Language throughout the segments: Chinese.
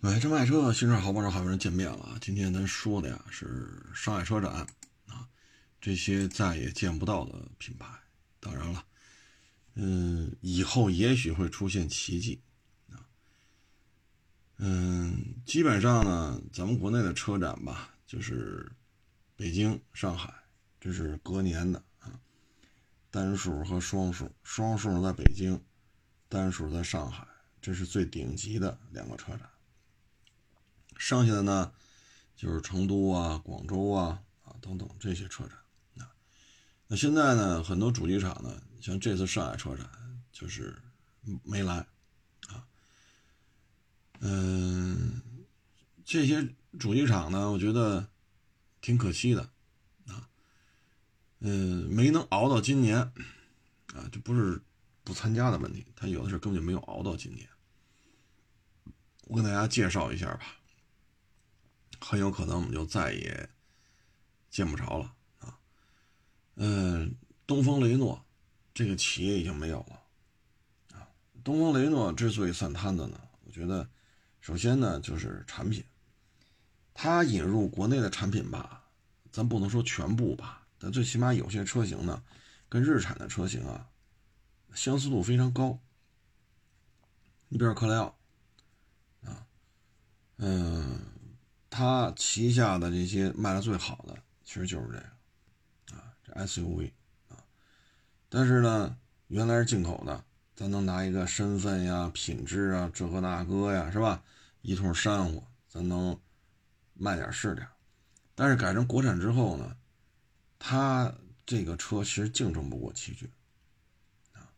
买车卖车，新车好帮手，好多人见面了啊。今天咱说的呀是上海车展啊，这些再也见不到的品牌。当然了，嗯，以后也许会出现奇迹啊。嗯，基本上呢，咱们国内的车展吧，就是北京、上海，这是隔年的啊。单数和双数，双数在北京，单数在上海，这是最顶级的两个车展。剩下的呢，就是成都啊、广州啊啊等等这些车展啊。那现在呢，很多主机厂呢，像这次上海车展就是没来啊。嗯，这些主机厂呢，我觉得挺可惜的啊。嗯，没能熬到今年啊，这不是不参加的问题，他有的是根本就没有熬到今年。我跟大家介绍一下吧。很有可能我们就再也见不着了啊！嗯，东风雷诺这个企业已经没有了啊。东风雷诺之所以散摊子呢，我觉得首先呢就是产品，它引入国内的产品吧，咱不能说全部吧，但最起码有些车型呢，跟日产的车型啊相似度非常高。你比如克莱奥啊，嗯。他旗下的这些卖的最好的，其实就是这个，啊，这 SUV 啊，但是呢，原来是进口的，咱能拿一个身份呀、品质啊，这个那个呀，是吧？一通煽乎，咱能卖点是点。但是改成国产之后呢，他这个车其实竞争不过奇骏，啊，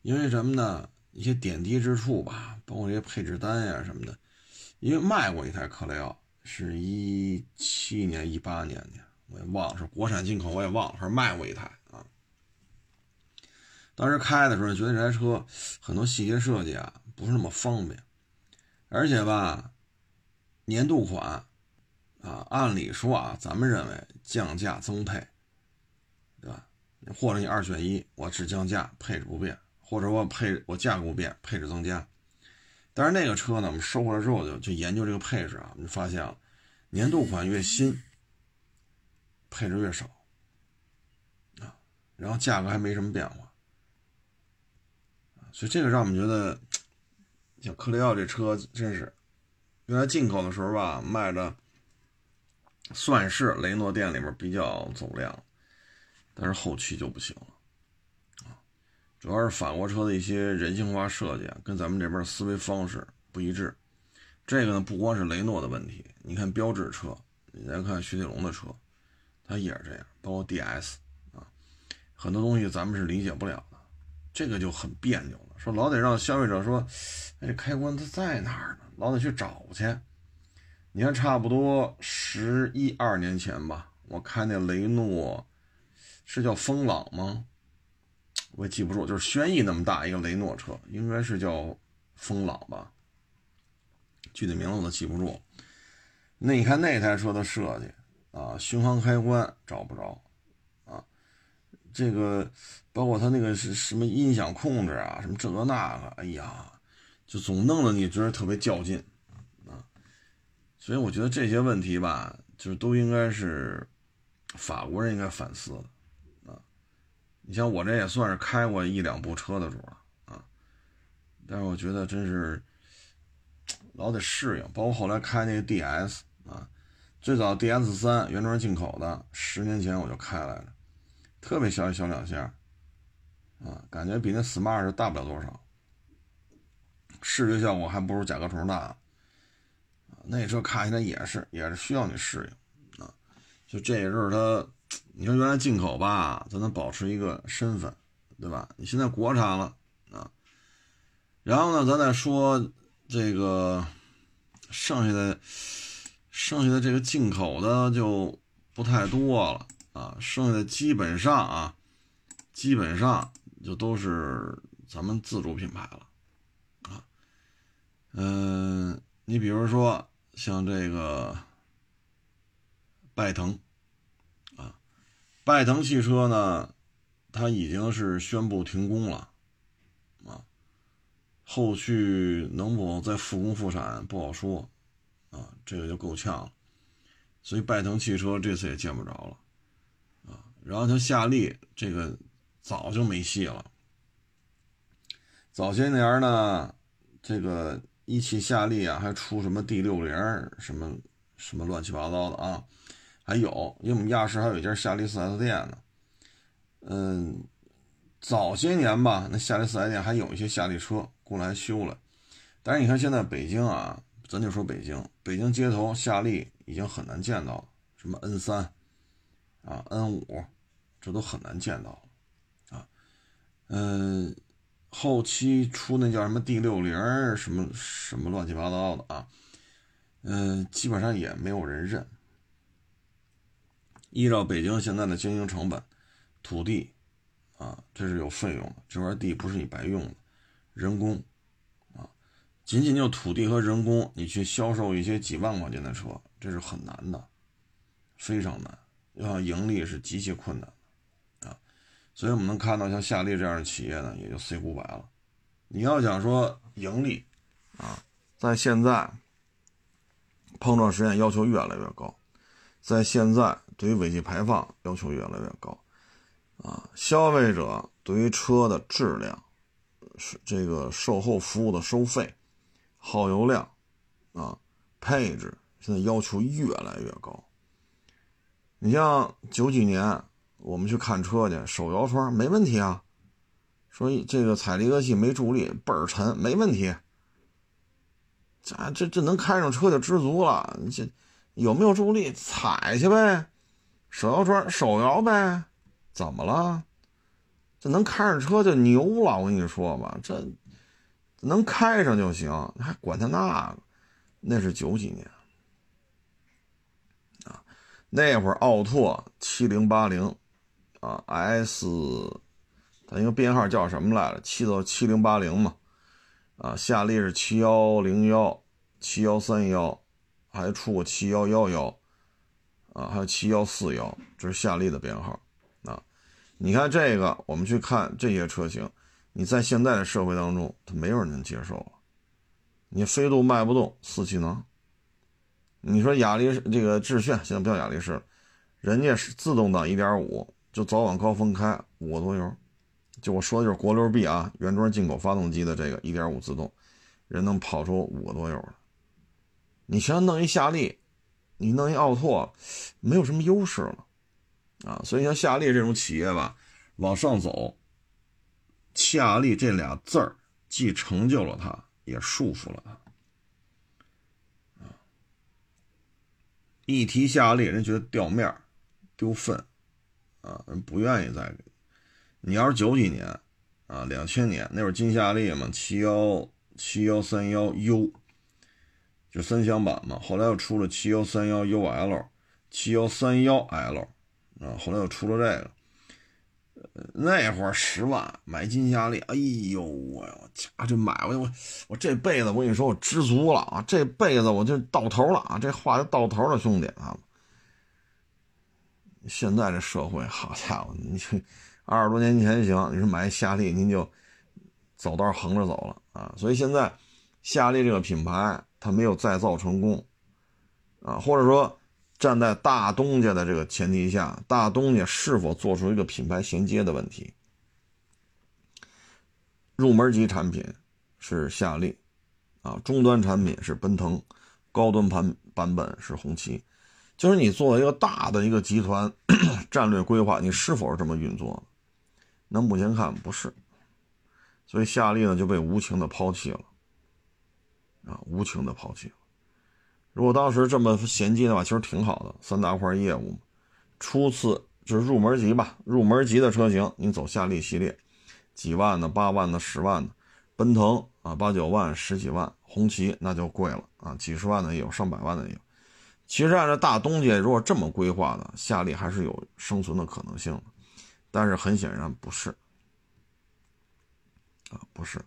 因为什么呢？一些点滴之处吧，包括这些配置单呀什么的，因为卖过一台克莱奥。是一七年、一八年的，我也忘了是国产进口，我也忘了，还是卖过一台啊。当时开的时候觉得这台车很多细节设计啊不是那么方便，而且吧，年度款啊，按理说啊，咱们认为降价增配，对吧？或者你二选一，我只降价，配置不变，或者我配我价格不变，配置增加。但是那个车呢，我们收回来之后就就研究这个配置啊，我们就发现了，年度款越新，配置越少，啊，然后价格还没什么变化，所以这个让我们觉得，像克雷奥这车真是，原来进口的时候吧，卖的算是雷诺店里面比较走量，但是后期就不行了啊。主要是法国车的一些人性化设计啊，跟咱们这边思维方式不一致。这个呢，不光是雷诺的问题，你看标致车，你再看雪铁龙的车，它也是这样，包括 DS 啊，很多东西咱们是理解不了的，这个就很别扭了。说老得让消费者说，哎，这开关它在哪儿呢？老得去找去。你看，差不多十一二年前吧，我开那雷诺，是叫风朗吗？我也记不住，就是轩逸那么大一个雷诺车，应该是叫风朗吧，具体名字我都记不住。那你看那台车的设计啊，巡航开关找不着啊，这个包括它那个是什么音响控制啊，什么这个那个，哎呀，就总弄得你觉得特别较劲啊。所以我觉得这些问题吧，就是都应该是法国人应该反思的。你像我这也算是开过一两部车的主了啊，但是我觉得真是老得适应，包括后来开那个 DS 啊，最早 DS 三原装进口的，十年前我就开来了，特别小小两下啊，感觉比那 Smart 大不了多少，视觉效果还不如甲壳虫大啊，那车开起来也是也是需要你适应啊，就这也是它。你说原来进口吧，咱能保持一个身份，对吧？你现在国产了啊，然后呢，咱再说这个剩下的剩下的这个进口的就不太多了啊，剩下的基本上啊，基本上就都是咱们自主品牌了啊。嗯，你比如说像这个拜腾啊。拜腾汽车呢，它已经是宣布停工了，啊，后续能否再复工复产不好说，啊，这个就够呛了。所以拜腾汽车这次也见不着了，啊，然后他夏利这个早就没戏了。早些年呢，这个一汽夏利啊，还出什么 D 六零什么什么乱七八糟的啊，还有，因为我们亚市还有一家夏利四 S 店呢，嗯。早些年吧，那夏利四 S 店还有一些夏利车过来修了，但是你看现在北京啊，咱就说北京，北京街头夏利已经很难见到了，什么 N 三啊、N 五，这都很难见到啊。嗯，后期出那叫什么 D 六零什么什么乱七八糟的啊，嗯，基本上也没有人认。依照北京现在的经营成本，土地。啊，这是有费用的，这块地不是你白用的，人工，仅仅就土地和人工，你去销售一些几万块钱的车，这是很难的，非常难，要盈利是极其困难的，啊，所以我们能看到像夏利这样的企业呢，也就 C 五百了。你要想说盈利，啊，在现在碰撞实验要求越来越高，在现在对于尾气排放要求越来越高。啊，消费者对于车的质量、是这个售后服务的收费、耗油量啊、配置，现在要求越来越高。你像九几年我们去看车去，手摇窗没问题啊，说这个踩离合器没助力，倍儿沉，没问题。这这这能开上车就知足了。这有没有助力，踩去呗，手摇窗手摇呗。怎么了？这能开上车就牛了，我跟你说吧，这能开上就行，还管他那个？那是九几年啊，那会儿奥拓七零八零啊，S，它一个编号叫什么来着？七到七零八零嘛，啊，夏利是七幺零幺、七幺三幺，还出过七幺幺幺，啊，还有七幺四幺，这是夏利的编号啊。你看这个，我们去看这些车型，你在现在的社会当中，它没有人能接受了。你飞度卖不动，四气囊。你说雅力这个致炫，现在不叫雅力士了，人家是自动挡1.5，就早晚高峰开五个多油。就我说的就是国六 B 啊，原装进口发动机的这个1.5自动，人能跑出五个多油你想弄一夏利，你弄一奥拓，没有什么优势了。啊，所以像夏利这种企业吧，往上走，夏利这俩字儿既成就了它，也束缚了它。啊，一提夏利，人觉得掉面儿、丢份，啊，人不愿意再。你要是九几年，啊，两千年那会儿金夏利嘛，七幺七幺三幺 U，就三厢版嘛，后来又出了七幺三幺 UL，七幺三幺 L。啊，后来又出了这个，那会儿十万买金夏利，哎呦我家这买回去我我这辈子我跟你说我知足了啊，这辈子我就到头了啊，这话就到头了，兄弟啊！现在这社会，好家伙，你二十多年前行，你说买夏利您就走道横着走了啊，所以现在夏利这个品牌它没有再造成功啊，或者说。站在大东家的这个前提下，大东家是否做出一个品牌衔接的问题？入门级产品是夏利，啊，中端产品是奔腾，高端版版本是红旗。就是你作为一个大的一个集团 战略规划，你是否是这么运作？那目前看不是，所以夏利呢就被无情的抛弃了，啊，无情的抛弃。如果当时这么衔接的话，其实挺好的，三大块业务。初次就是入门级吧，入门级的车型，你走夏利系列，几万的、八万的、十万的，奔腾啊，八九万、十几万，红旗那就贵了啊，几十万的也有，上百万的也有。其实按照大东家如果这么规划的，夏利还是有生存的可能性的，但是很显然不是啊，不是。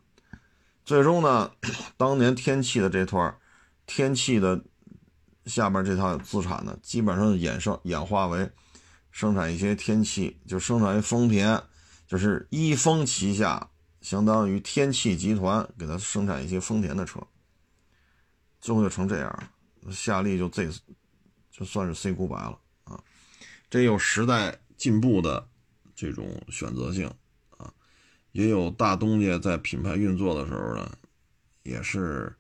最终呢，当年天气的这段天气的。下边这套资产呢，基本上衍生演化为生产一些天气，就生产一丰田，就是一丰旗下相当于天汽集团给他生产一些丰田的车，最后就成这样，夏利就这就算是 C 股白了啊。这有时代进步的这种选择性啊，也有大东家在品牌运作的时候呢，也是，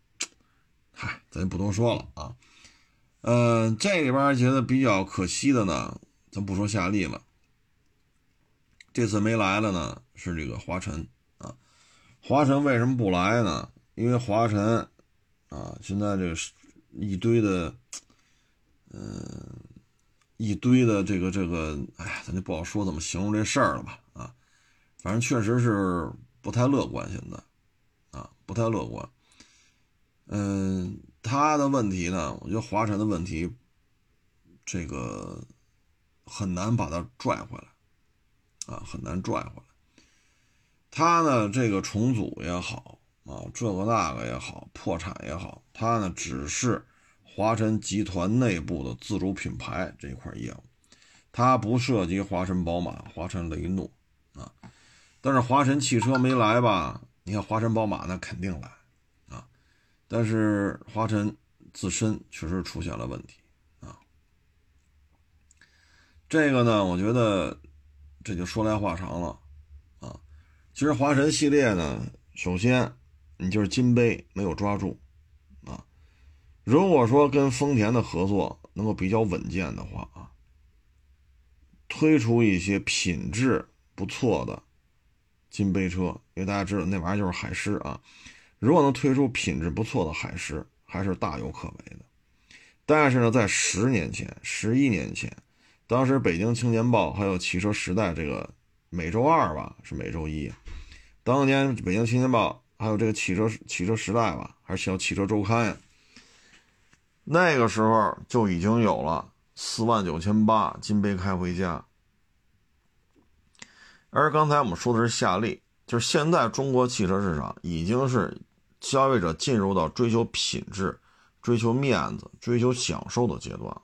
嗨，咱就不多说了啊。嗯，这里边觉得比较可惜的呢，咱不说夏利了。这次没来了呢，是这个华晨啊。华晨为什么不来呢？因为华晨啊，现在这个一堆的，嗯，一堆的这个这个，哎呀，咱就不好说怎么形容这事儿了吧？啊，反正确实是不太乐观，现在啊，不太乐观。嗯。他的问题呢？我觉得华晨的问题，这个很难把它拽回来，啊，很难拽回来。他呢，这个重组也好啊，这个那个也好，破产也好，他呢只是华晨集团内部的自主品牌这一块业务，他不涉及华晨宝马、华晨雷诺啊。但是华晨汽车没来吧？你看华晨宝马那肯定来。但是华晨自身确实出现了问题啊，这个呢，我觉得这就说来话长了啊。其实华晨系列呢，首先你就是金杯没有抓住啊。如果说跟丰田的合作能够比较稳健的话啊，推出一些品质不错的金杯车，因为大家知道那玩意儿就是海狮啊。如果能推出品质不错的海狮，还是大有可为的。但是呢，在十年前、十一年前，当时北京青年报还有汽车时代这个每周二吧，是每周一。当年北京青年报还有这个汽车汽车时代吧，还是叫汽车周刊呀？那个时候就已经有了四万九千八金杯开回家。而刚才我们说的是夏利，就是现在中国汽车市场已经是。消费者进入到追求品质、追求面子、追求享受的阶段了。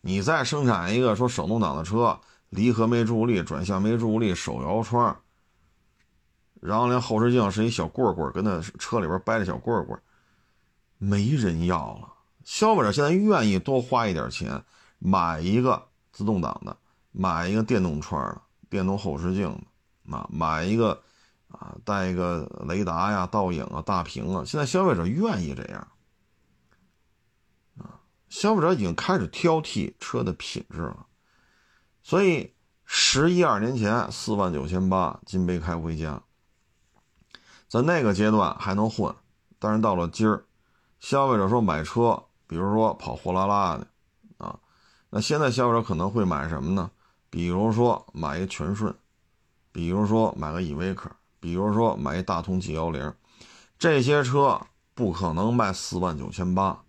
你再生产一个说手动挡的车，离合没助力，转向没助力，手摇窗，然后连后视镜是一小棍棍，跟那车里边掰的小棍棍，没人要了。消费者现在愿意多花一点钱买一个自动挡的，买一个电动窗的、电动后视镜的，啊，买一个。啊，带一个雷达呀、倒影啊、大屏啊，现在消费者愿意这样。啊，消费者已经开始挑剔车的品质了。所以，十一二年前四万九千八金杯开回家，在那个阶段还能混，但是到了今儿，消费者说买车，比如说跑货拉拉的，啊，那现在消费者可能会买什么呢？比如说买一个全顺，比如说买个依维柯。比如说买一大通 G 幺零，这些车不可能卖四万九千八。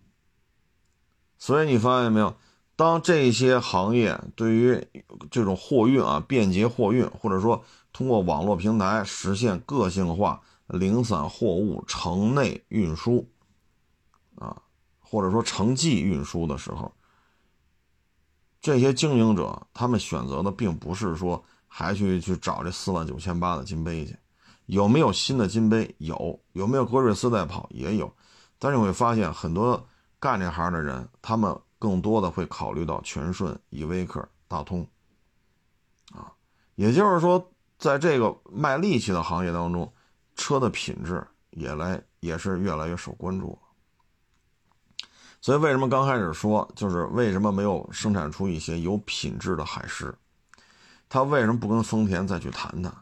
所以你发现没有，当这些行业对于这种货运啊，便捷货运，或者说通过网络平台实现个性化零散货物城内运输啊，或者说城际运输的时候，这些经营者他们选择的并不是说还去去找这四万九千八的金杯去。有没有新的金杯？有，有没有格瑞斯在跑？也有，但是你会发现很多干这行的人，他们更多的会考虑到全顺、依维柯、大通，啊，也就是说，在这个卖力气的行业当中，车的品质也来也是越来越受关注所以为什么刚开始说，就是为什么没有生产出一些有品质的海狮？他为什么不跟丰田再去谈谈？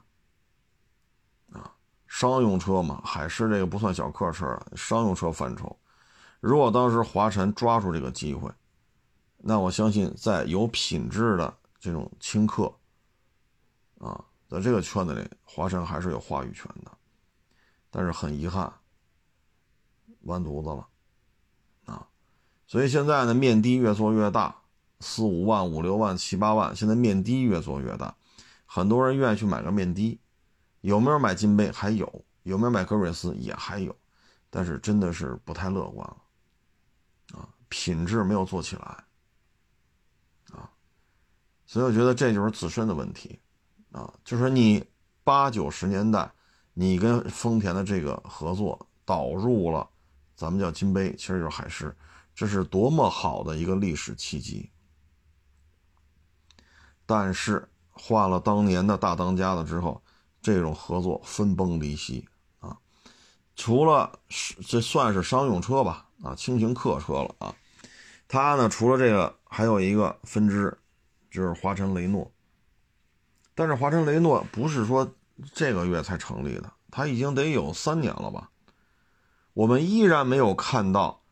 商用车嘛，海狮这个不算小客车了，商用车范畴。如果当时华晨抓住这个机会，那我相信在有品质的这种轻客，啊，在这个圈子里，华晨还是有话语权的。但是很遗憾，完犊子了，啊，所以现在呢，面的越做越大，四五万、五六万、七八万，现在面的越做越大，很多人愿意去买个面的。有没有买金杯？还有，有没有买格瑞斯？也还有，但是真的是不太乐观了，啊，品质没有做起来，啊，所以我觉得这就是自身的问题，啊，就是你八九十年代你跟丰田的这个合作导入了，咱们叫金杯，其实就是海狮，这是多么好的一个历史契机。但是换了当年的大当家了之后，这种合作分崩离析啊！除了这算是商用车吧，啊，轻型客车了啊。它呢，除了这个，还有一个分支，就是华晨雷诺。但是华晨雷诺不是说这个月才成立的，它已经得有三年了吧？我们依然没有看到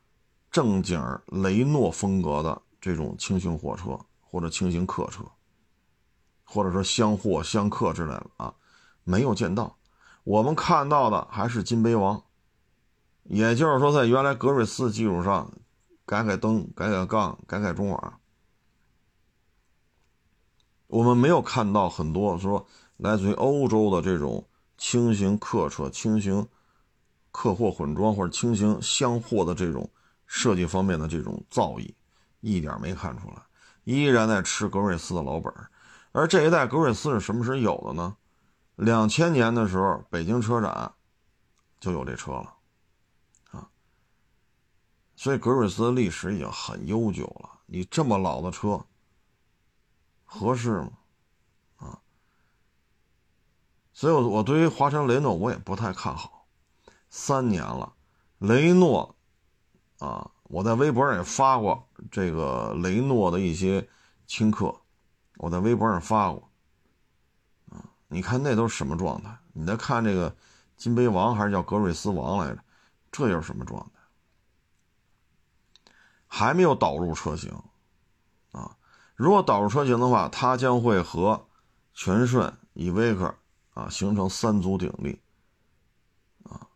正经雷诺风格的这种轻型货车或者轻型客车。或者说厢货、厢客之类的啊，没有见到。我们看到的还是金杯王，也就是说，在原来格瑞斯基础上改改灯、改改杠、改改中网。我们没有看到很多说来自于欧洲的这种轻型客车、轻型客货混装或者轻型厢货的这种设计方面的这种造诣，一点没看出来，依然在吃格瑞斯的老本。而这一代格瑞斯是什么时候有的呢？两千年的时候，北京车展就有这车了，啊，所以格瑞斯的历史已经很悠久了。你这么老的车合适吗？啊，所以，我我对于华晨雷诺我也不太看好。三年了，雷诺啊，我在微博上也发过这个雷诺的一些轻客。我在微博上发过，你看那都是什么状态？你再看这个金杯王还是叫格瑞斯王来着？这又是什么状态？还没有导入车型，啊，如果导入车型的话，它将会和全顺、依维柯啊形成三足鼎立，啊，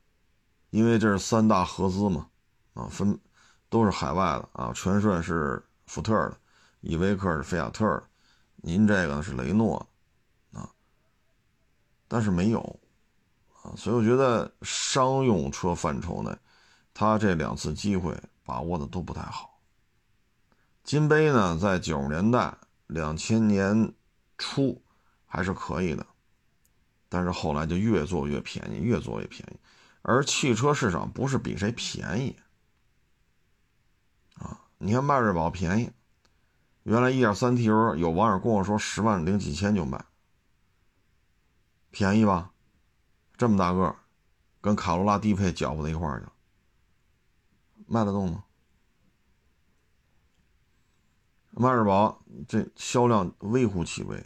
因为这是三大合资嘛，啊，分都是海外的啊，全顺是福特的，依维柯是菲亚特的。您这个呢是雷诺，但是没有，啊，所以我觉得商用车范畴呢，他这两次机会把握的都不太好。金杯呢，在九十年代、两千年初还是可以的，但是后来就越做越便宜，越做越便宜，而汽车市场不是比谁便宜，啊，你看迈锐宝便宜。原来一点三 T 油，有网友跟我说十万零几千就卖，便宜吧？这么大个，跟卡罗拉低配搅和在一块儿去，卖得动吗？迈锐宝这销量微乎其微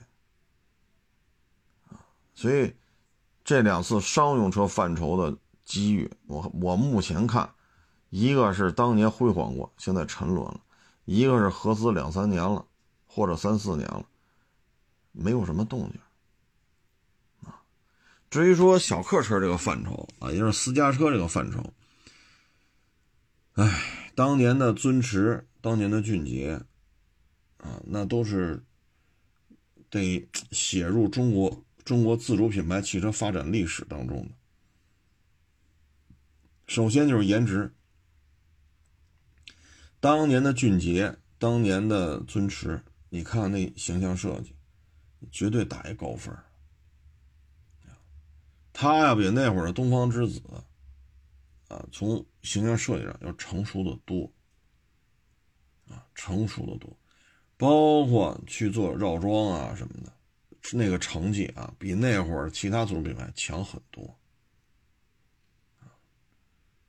所以这两次商用车范畴的机遇，我我目前看，一个是当年辉煌过，现在沉沦了。一个是合资两三年了，或者三四年了，没有什么动静。至于说小客车这个范畴啊，也就是私家车这个范畴，哎，当年的尊驰，当年的骏捷，啊，那都是得写入中国中国自主品牌汽车发展历史当中的。首先就是颜值。当年的俊杰，当年的尊驰，你看那形象设计，绝对打一高分。他呀比那会儿的东方之子，啊，从形象设计上要成熟的多，啊，成熟的多，包括去做绕桩啊什么的，那个成绩啊，比那会儿其他自主品牌强很多，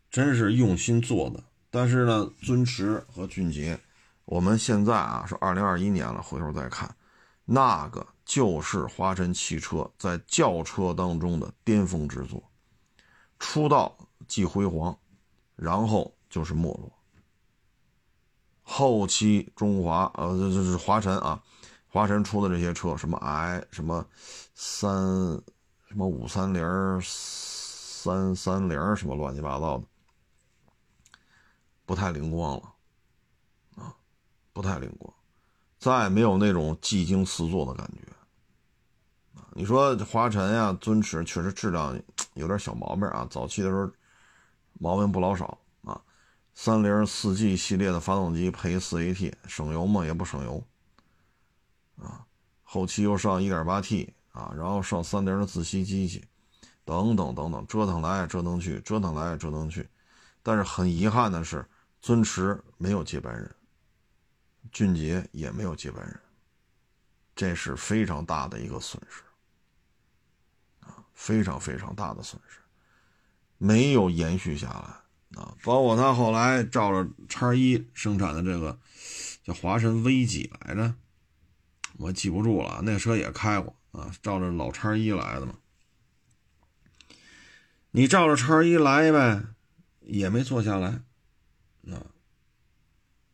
真是用心做的。但是呢，尊驰和俊杰，我们现在啊是二零二一年了，回头再看，那个就是华晨汽车在轿车当中的巅峰之作，出道即辉煌，然后就是没落。后期中华呃这这是华晨啊，华晨出的这些车，什么 i 什么三什么五三零三三零什么乱七八糟的。不太灵光了，啊，不太灵光，再没有那种技惊四座的感觉，你说华晨呀、尊驰确实质量有点小毛病啊，早期的时候毛病不老少啊，三菱四 G 系列的发动机配四 AT 省油吗？也不省油，啊，后期又上 1.8T 啊，然后上三菱的自吸机器，等等等等，折腾来折腾去，折腾来折腾去。但是很遗憾的是，尊驰没有接班人，俊杰也没有接班人，这是非常大的一个损失，非常非常大的损失，没有延续下来啊。包括他后来照着叉一生产的这个叫华晨 V 几来着，我记不住了，那车也开过啊，照着老叉一来的嘛。你照着叉一来呗，也没做下来，啊，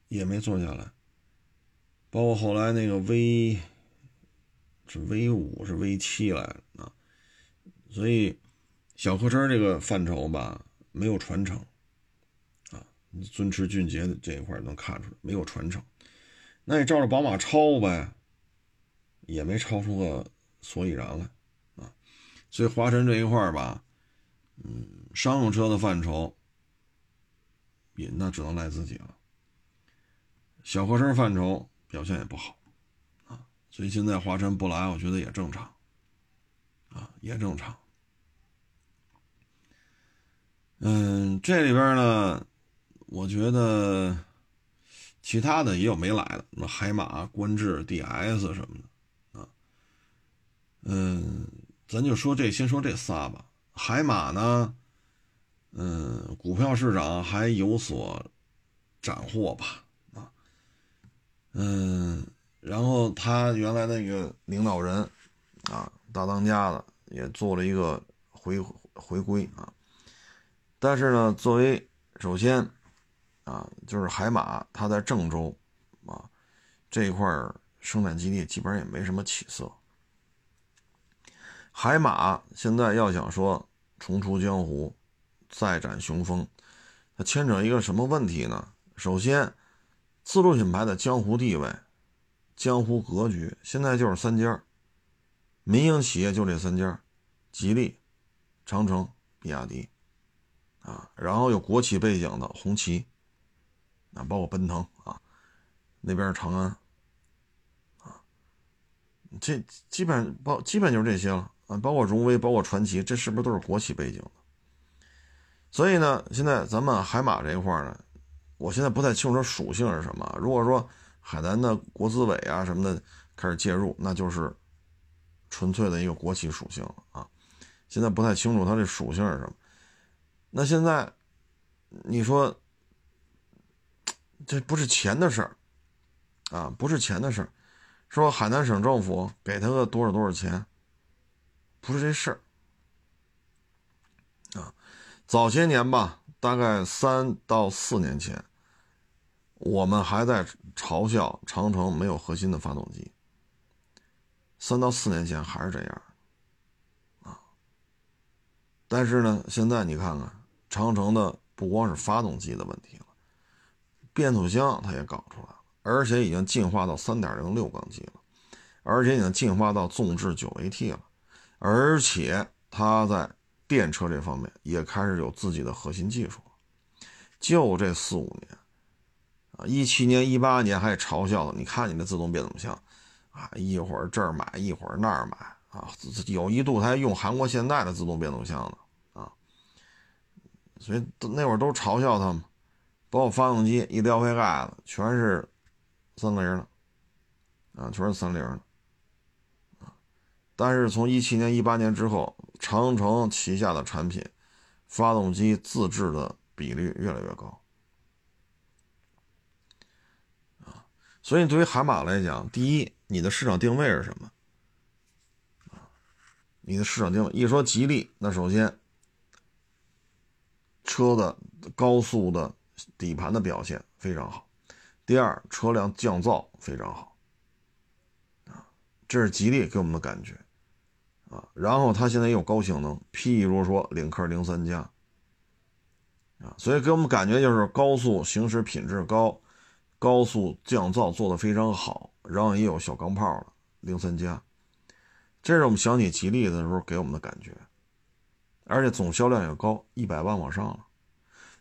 也没做下来。包括后来那个 V 是 V 五是 V 七来的啊，所以小客车这个范畴吧，没有传承啊。尊驰、俊杰的这一块能看出来没有传承，那你照着宝马超呗，也没超出个所以然来啊。所以华晨这一块吧。嗯，商用车的范畴，也那只能赖自己了。小客车范畴表现也不好，啊，所以现在华晨不来，我觉得也正常，啊，也正常。嗯，这里边呢，我觉得其他的也有没来的，那海马、观致、DS 什么的，啊，嗯，咱就说这，先说这仨吧。海马呢，嗯，股票市场还有所斩获吧，啊，嗯，然后他原来那个领导人啊，大当家的也做了一个回回归啊，但是呢，作为首先啊，就是海马它在郑州啊这一块生产基地基本上也没什么起色，海马现在要想说。重出江湖，再展雄风，它牵扯一个什么问题呢？首先，自主品牌的江湖地位、江湖格局，现在就是三家，民营企业就这三家：吉利、长城、比亚迪，啊，然后有国企背景的红旗，啊，包括奔腾啊，那边是长安，啊，这基本包基本就是这些了。啊，包括荣威，包括传祺，这是不是都是国企背景的？所以呢，现在咱们海马这一块呢，我现在不太清楚它属性是什么。如果说海南的国资委啊什么的开始介入，那就是纯粹的一个国企属性啊。现在不太清楚它这属性是什么。那现在你说，这不是钱的事儿啊，不是钱的事儿。说海南省政府给他个多少多少钱？不是这事儿啊！早些年吧，大概三到四年前，我们还在嘲笑长城没有核心的发动机。三到四年前还是这样啊！但是呢，现在你看看，长城的不光是发动机的问题了，变速箱它也搞出来了，而且已经进化到三点零六缸机了，而且已经进化到纵置九 AT 了。而且它在电车这方面也开始有自己的核心技术，就这四五年，啊，一七年、一八年还嘲笑你看你的自动变速箱，啊，一会儿这儿买，一会儿那儿买，啊，有一度他还用韩国现代的自动变速箱呢，啊，所以那会儿都嘲笑他们，包括发动机一撩开盖子，全是三菱的，啊，全是三菱的啊。但是从一七年、一八年之后，长城旗下的产品，发动机自制的比例越来越高，啊，所以对于海马来讲，第一，你的市场定位是什么？啊，你的市场定位一说吉利，那首先车的高速的底盘的表现非常好，第二，车辆降噪非常好，啊，这是吉利给我们的感觉。啊，然后它现在也有高性能，譬如说领克零三加，啊，所以给我们感觉就是高速行驶品质高，高速降噪做得非常好，然后也有小钢炮了零三加，这是我们想起吉利的时候给我们的感觉，而且总销量也高，一百万往上了。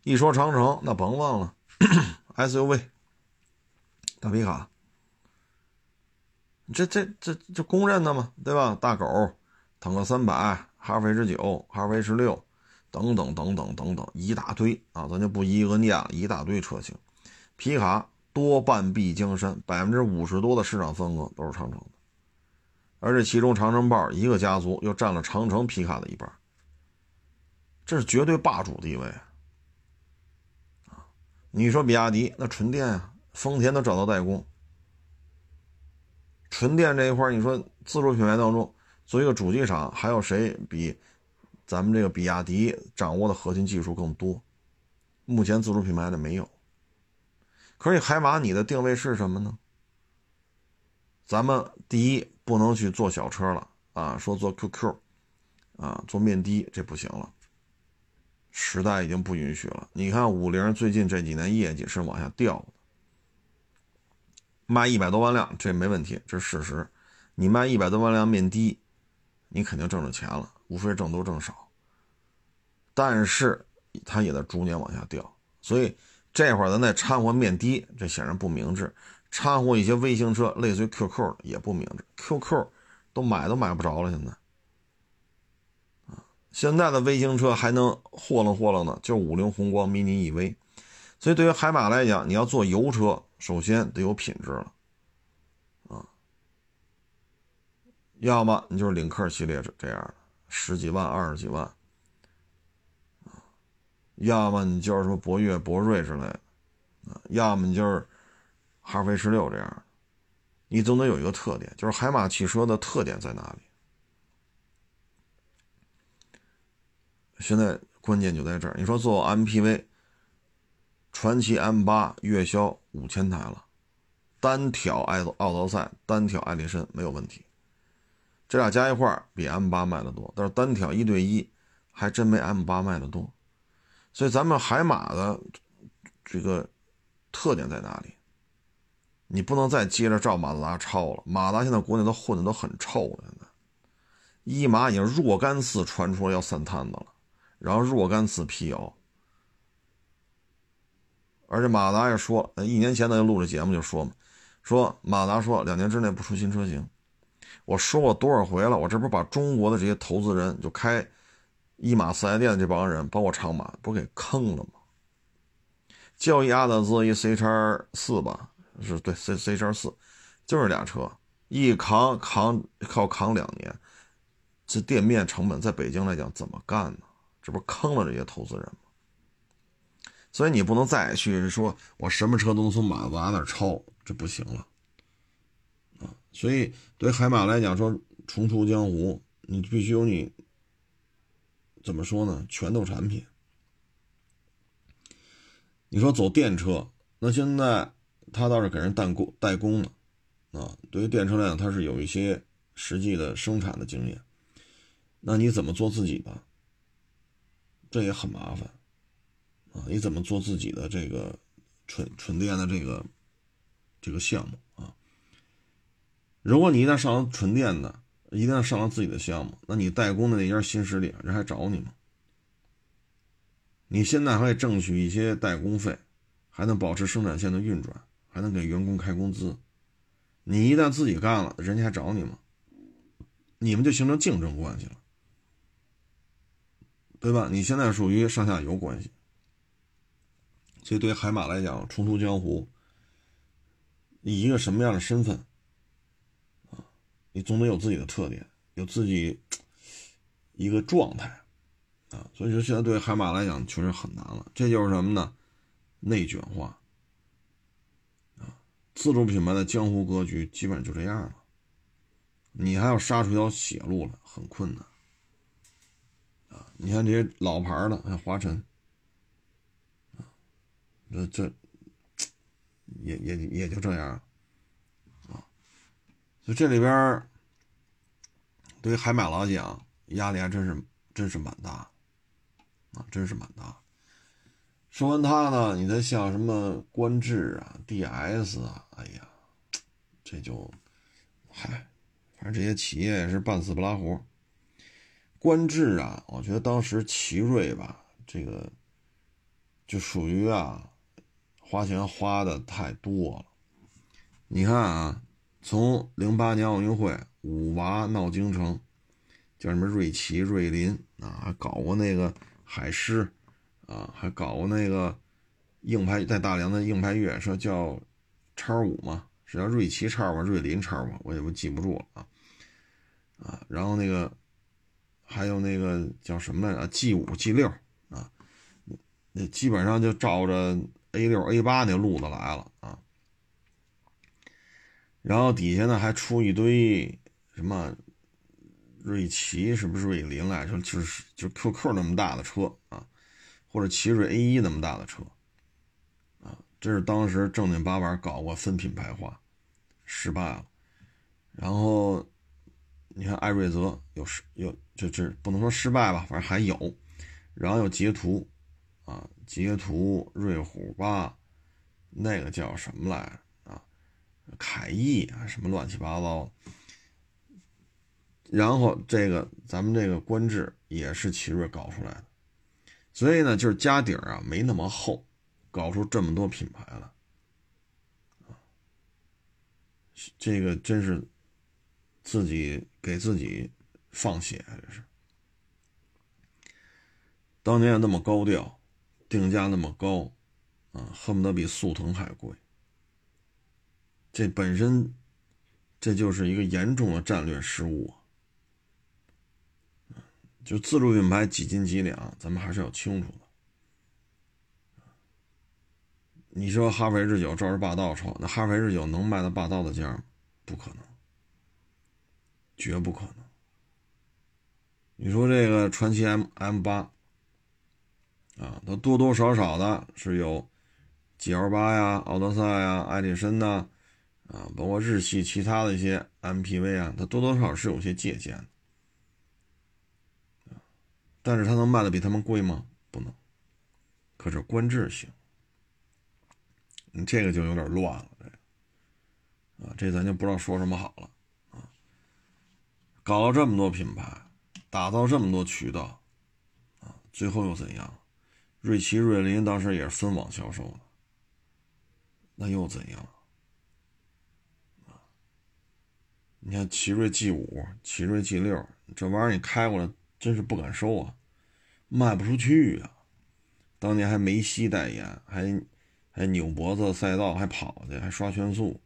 一说长城，那甭忘了 SUV 大皮卡，这这这这公认的嘛，对吧？大狗。坦克三百哈弗 H 九、哈弗 H 六等等等等等等一大堆啊，咱就不一个念了，一大堆车型。皮卡多半壁江山，百分之五十多的市场份额都是长城的，而这其中长城豹一个家族又占了长城皮卡的一半，这是绝对霸主地位啊！你说比亚迪那纯电啊，丰田都找到代工，纯电这一块你说自主品牌当中作为一个主机厂，还有谁比咱们这个比亚迪掌握的核心技术更多？目前自主品牌的没有。可是海马，你的定位是什么呢？咱们第一不能去做小车了啊，说做 QQ，啊，做面的这不行了，时代已经不允许了。你看五菱最近这几年业绩是往下掉的，卖一百多万辆这没问题，这是事实。你卖一百多万辆面的，你肯定挣着钱了，无非挣多挣少。但是它也在逐年往下掉，所以。这会儿咱再掺和面的，这显然不明智；掺和一些微型车，类似于 QQ 也不明智。QQ 都买都买不着了，现在啊，现在的微型车还能霍楞霍楞的，就五菱宏光、mini EV。所以对于海马来讲，你要做油车，首先得有品质了啊，要么你就是领克系列这这样的，十几万、二十几万。要么你就是说博越、博瑞之类的，啊，要么你就是哈弗 H 六这样，你总得有一个特点，就是海马汽车的特点在哪里？现在关键就在这儿。你说做 MPV，传奇 M 八月销五千台了，单挑爱奥德赛、单挑艾力绅没有问题，这俩加一块儿比 M 八卖的多，但是单挑一对一还真没 M 八卖的多。所以咱们海马的这个特点在哪里？你不能再接着照马自达抄了。马达现在国内都混的都很臭了，现在一马已经若干次传出要散摊子了，然后若干次辟谣，而且马达也说，一年前咱就录这节目就说嘛，说马达说两年之内不出新车型。我说过多少回了？我这不是把中国的这些投资人就开。一马四 S 店这帮人，包括长马，不给坑了吗？叫一阿特兹，一 C 叉四吧，是对 C C 叉四，就是俩车，一扛扛靠扛两年，这店面成本在北京来讲怎么干呢？这不坑了这些投资人吗？所以你不能再去说我什么车都能从马自达那抄，这不行了啊！所以对海马来讲，说重出江湖，你必须有你。怎么说呢？拳头产品。你说走电车，那现在他倒是给人代工代工了啊。对于电车来讲，他是有一些实际的生产的经验。那你怎么做自己的？这也很麻烦啊。你怎么做自己的这个纯纯电的这个这个项目啊？如果你一旦上纯电的，一定要上了自己的项目，那你代工的那家新势力，人还找你吗？你现在还挣取一些代工费，还能保持生产线的运转，还能给员工开工资。你一旦自己干了，人家还找你吗？你们就形成竞争关系了，对吧？你现在属于上下游关系，所以对海马来讲，重出江湖，以一个什么样的身份？你总得有自己的特点，有自己一个状态啊，所以说现在对海马来讲确实很难了。这就是什么呢？内卷化啊，自主品牌的江湖格局基本就这样了。你还要杀出一条血路来，很困难啊。你看这些老牌的，像华晨啊，这这也也也就这样。就这里边对于海马来讲，压力还真是真是蛮大啊，真是蛮大。说完它呢，你再像什么观致啊、DS 啊，哎呀，这就嗨，反正这些企业也是半死不拉活。观致啊，我觉得当时奇瑞吧，这个就属于啊，花钱花的太多了。你看啊。从零八年奥运会五娃闹京城，叫什么瑞奇、瑞林啊，还搞过那个海狮啊，还搞过那个硬派在大连的硬派越野车叫叉五嘛，是叫瑞奇叉吧，瑞林叉吧，我也不记不住了啊啊，然后那个还有那个叫什么来着？G 五、G 六啊，那基本上就照着 A 六、A 八那路子来了啊。然后底下呢还出一堆什么。瑞奇是不是瑞麟来着？就是就 QQ 那么大的车啊，或者奇瑞 A 一那么大的车啊，这是当时正经八百搞过分品牌化，失败了。然后你看艾瑞泽有失有就这不能说失败吧，反正还有。然后有捷途啊，捷途、瑞虎八，那个叫什么来着？凯翼啊，什么乱七八糟的。然后这个咱们这个官致也是奇瑞搞出来的，所以呢，就是家底儿啊没那么厚，搞出这么多品牌了，这个真是自己给自己放血，这是。当年那么高调，定价那么高，啊，恨不得比速腾还贵，这本身这就是一个严重的战略失误。就自主品牌几斤几两，咱们还是要清楚的。你说哈弗 H 九照着霸道抄，那哈弗 H 九能卖到霸道的价吗？不可能，绝不可能。你说这个传奇 M M 八啊，它多多少少的是有 G L 八呀、奥德赛呀、艾力绅呐，啊，包括日系其他的一些 M P V 啊，它多多少少是有些借鉴的。但是它能卖的比他们贵吗？不能。可是官致行，你这个就有点乱了，这个啊，这咱就不知道说什么好了啊。搞了这么多品牌，打造这么多渠道啊，最后又怎样？瑞奇、瑞麟当时也是分网销售的，那又怎样？啊，你看奇瑞 G 五、奇瑞 G 六，这玩意儿你开过来真是不敢收啊。卖不出去啊！当年还梅西代言，还还扭脖子赛道，还跑去，还刷圈速。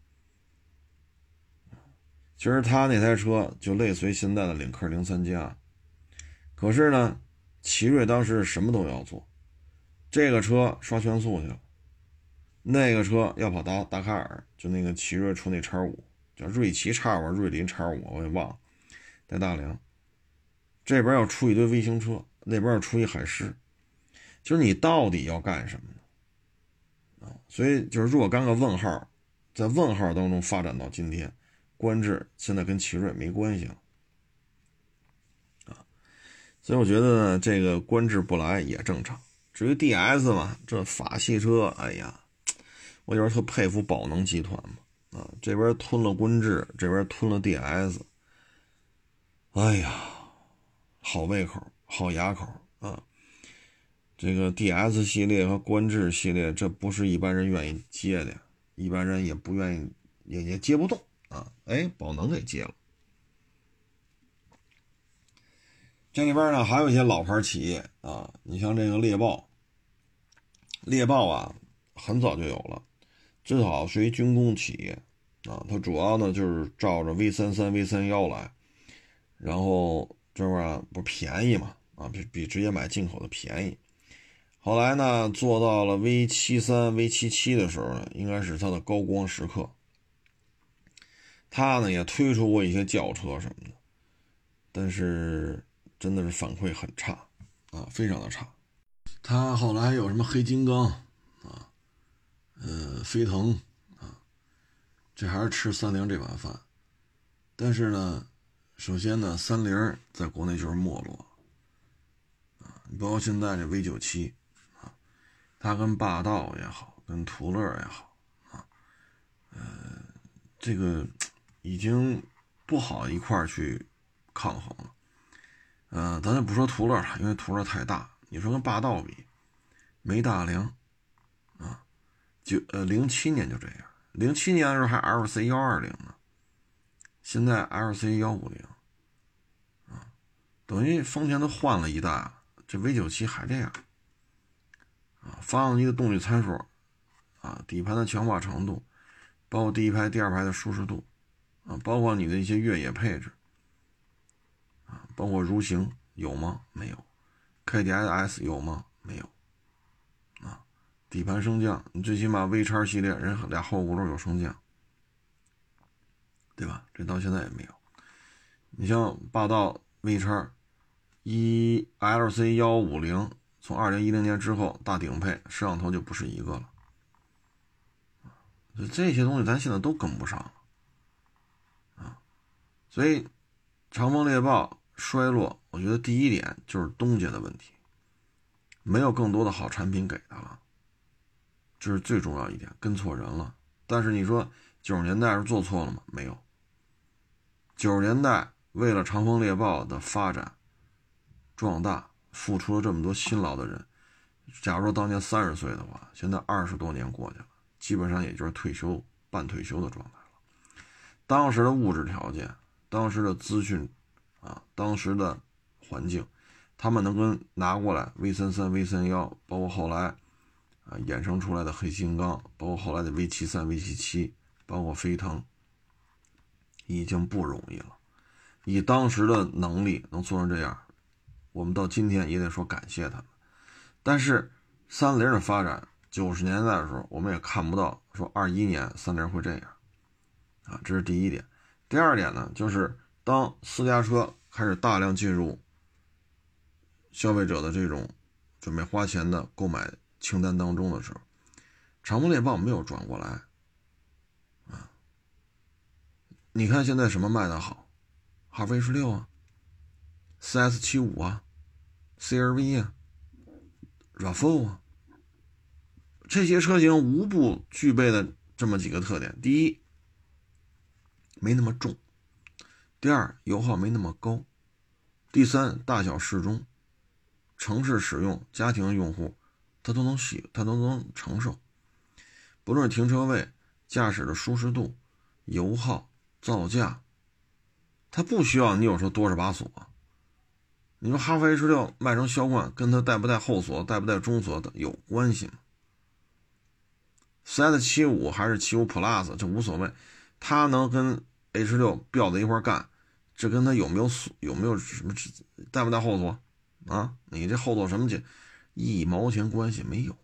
其实他那台车就类似于现在的领克零三加，可是呢，奇瑞当时什么都要做，这个车刷圈速去了，那个车要跑达达喀尔，就那个奇瑞出那叉五，叫瑞奇叉五、瑞麟叉五，我也忘了，在大梁。这边要出一堆微型车。那边要出一海狮，就是你到底要干什么呢？啊，所以就是若干个问号，在问号当中发展到今天，观致现在跟奇瑞没关系了，啊，所以我觉得呢，这个观致不来也正常。至于 DS 嘛，这法系车，哎呀，我有点特佩服宝能集团嘛，啊，这边吞了观致，这边吞了 DS，哎呀，好胃口。好牙口啊！这个 DS 系列和观致系列，这不是一般人愿意接的，一般人也不愿意，也也接不动啊！哎，宝能给接了。这里边呢还有一些老牌企业啊，你像这个猎豹，猎豹啊，很早就有了，最早是一军工企业啊，它主要呢就是照着 V 三三、V 三幺来，然后这玩意儿不便宜嘛。啊，比比直接买进口的便宜。后来呢，做到了 V 七三、V 七七的时候呢，应该是它的高光时刻。它呢也推出过一些轿车什么的，但是真的是反馈很差啊，非常的差。它后来有什么黑金刚，呃，飞腾啊，这还是吃三菱这碗饭。但是呢，首先呢，三菱在国内就是没落啊。包括现在这 V 九七啊，它跟霸道也好，跟途乐也好啊，呃，这个已经不好一块去抗衡了。呃，咱就不说途乐了，因为途乐太大。你说跟霸道比，没大梁，就呃零七年就这样，零七年的时候还 LC 幺二零呢，现在 LC 幺五零啊，等于丰田都换了一代，这 V 九七还这样啊？发动机的动力参数啊，底盘的强化程度，包括第一排、第二排的舒适度啊，包括你的一些越野配置啊，包括如行有吗？没有。，KDSS 有吗？没有。底盘升降，你最起码 V 叉系列人俩后轱辘有升降，对吧？这到现在也没有。你像霸道 V 叉。一 LC 幺五零从二零一零年之后大顶配摄像头就不是一个了，就这些东西咱现在都跟不上了啊，所以长风猎豹衰落，我觉得第一点就是东家的问题，没有更多的好产品给他了，这是最重要一点，跟错人了。但是你说九十年代是做错了吗？没有，九十年代为了长风猎豹的发展。壮大付出了这么多辛劳的人，假如说当年三十岁的话，现在二十多年过去了，基本上也就是退休、半退休的状态了。当时的物质条件、当时的资讯啊、当时的环境，他们能跟拿过来 V 三三、V 三幺，包括后来啊衍生出来的黑金刚，包括后来的 V 七三、V 七七，包括飞腾，已经不容易了。以当时的能力能做成这样。我们到今天也得说感谢他们，但是三菱的发展，九十年代的时候，我们也看不到说二一年三菱会这样，啊，这是第一点。第二点呢，就是当私家车开始大量进入消费者的这种准备花钱的购买清单当中的时候，长风猎豹没有转过来，啊，你看现在什么卖的好，哈弗 H 六啊。四 S 七五啊，CRV 啊，RAV4 啊，这些车型无不具备的这么几个特点：第一，没那么重；第二，油耗没那么高；第三，大小适中，城市使用、家庭用户，它都能喜，它都能承受。不论是停车位、驾驶的舒适度、油耗、造价，它不需要你有时候多少把锁。你说哈弗 H 六卖成销冠，跟它带不带后锁、带不带中锁的有关系吗？4S 七五还是七五 Plus，这无所谓，它能跟 H 六吊在一块干，这跟它有没有锁、有没有什么带不带后锁啊？你这后锁什么钱，一毛钱关系没有。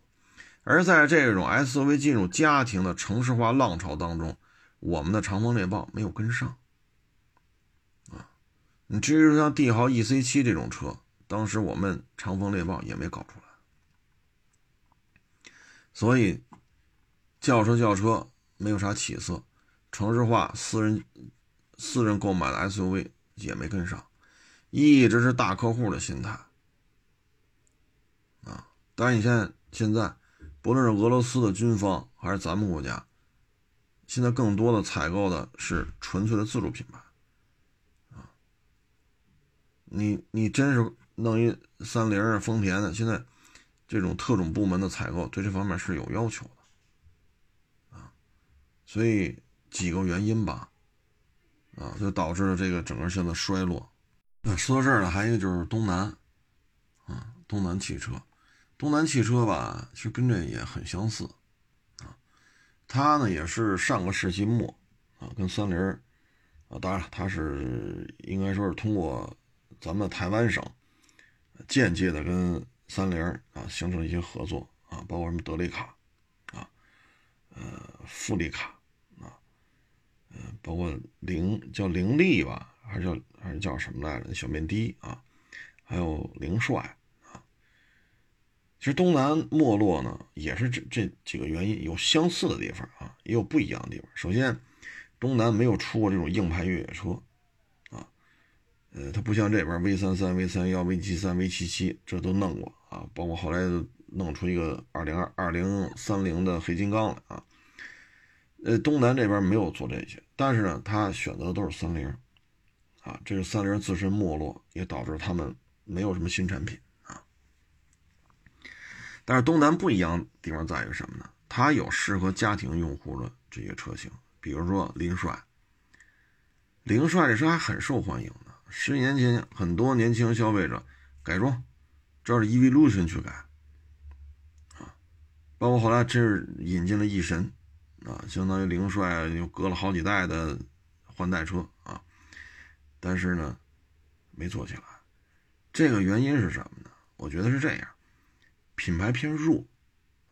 而在这种 SUV 进入家庭的城市化浪潮当中，我们的长风猎豹没有跟上。啊你至于说像帝豪 EC7 这种车，当时我们长风猎豹也没搞出来，所以轿车轿车没有啥起色，城市化私人私人购买的 SUV 也没跟上，一直是大客户的心态。但是你现在现在，不论是俄罗斯的军方还是咱们国家，现在更多的采购的是纯粹的自主品牌。啊你你真是弄一三菱啊、丰田的，现在这种特种部门的采购对这方面是有要求的啊，所以几个原因吧，啊，就导致了这个整个现在衰落。那说到这儿呢，还有一个就是东南，啊，东南汽车，东南汽车吧，其实跟这也很相似，啊，它呢也是上个世纪末啊，跟三菱啊，当然它是应该说是通过。咱们台湾省间接的跟三菱啊形成一些合作啊，包括什么德利卡啊，呃，富利卡啊，呃，包括凌叫凌利吧，还是叫还是叫什么来着？小面的啊，还有凌帅。其实东南没落呢，也是这这几个原因，有相似的地方啊，也有不一样的地方。首先，东南没有出过这种硬派越野车。啊呃，它不像这边 V 三三、V 三幺、V 七三、V 七七，这都弄过啊，包括后来弄出一个二零二二零三零的黑金刚来啊。呃，东南这边没有做这些，但是呢，他选择的都是三菱，啊，这是三菱自身没落，也导致他们没有什么新产品。但是东南不一样地方在于什么呢？它有适合家庭用户的这些车型，比如说凌帅，凌帅这车还很受欢迎的。十几年前很多年轻消费者改装，照着 Evolution 去改，啊，包括后来这是引进了翼神，啊，相当于凌帅又隔了好几代的换代车啊，但是呢，没做起来，这个原因是什么呢？我觉得是这样，品牌偏弱，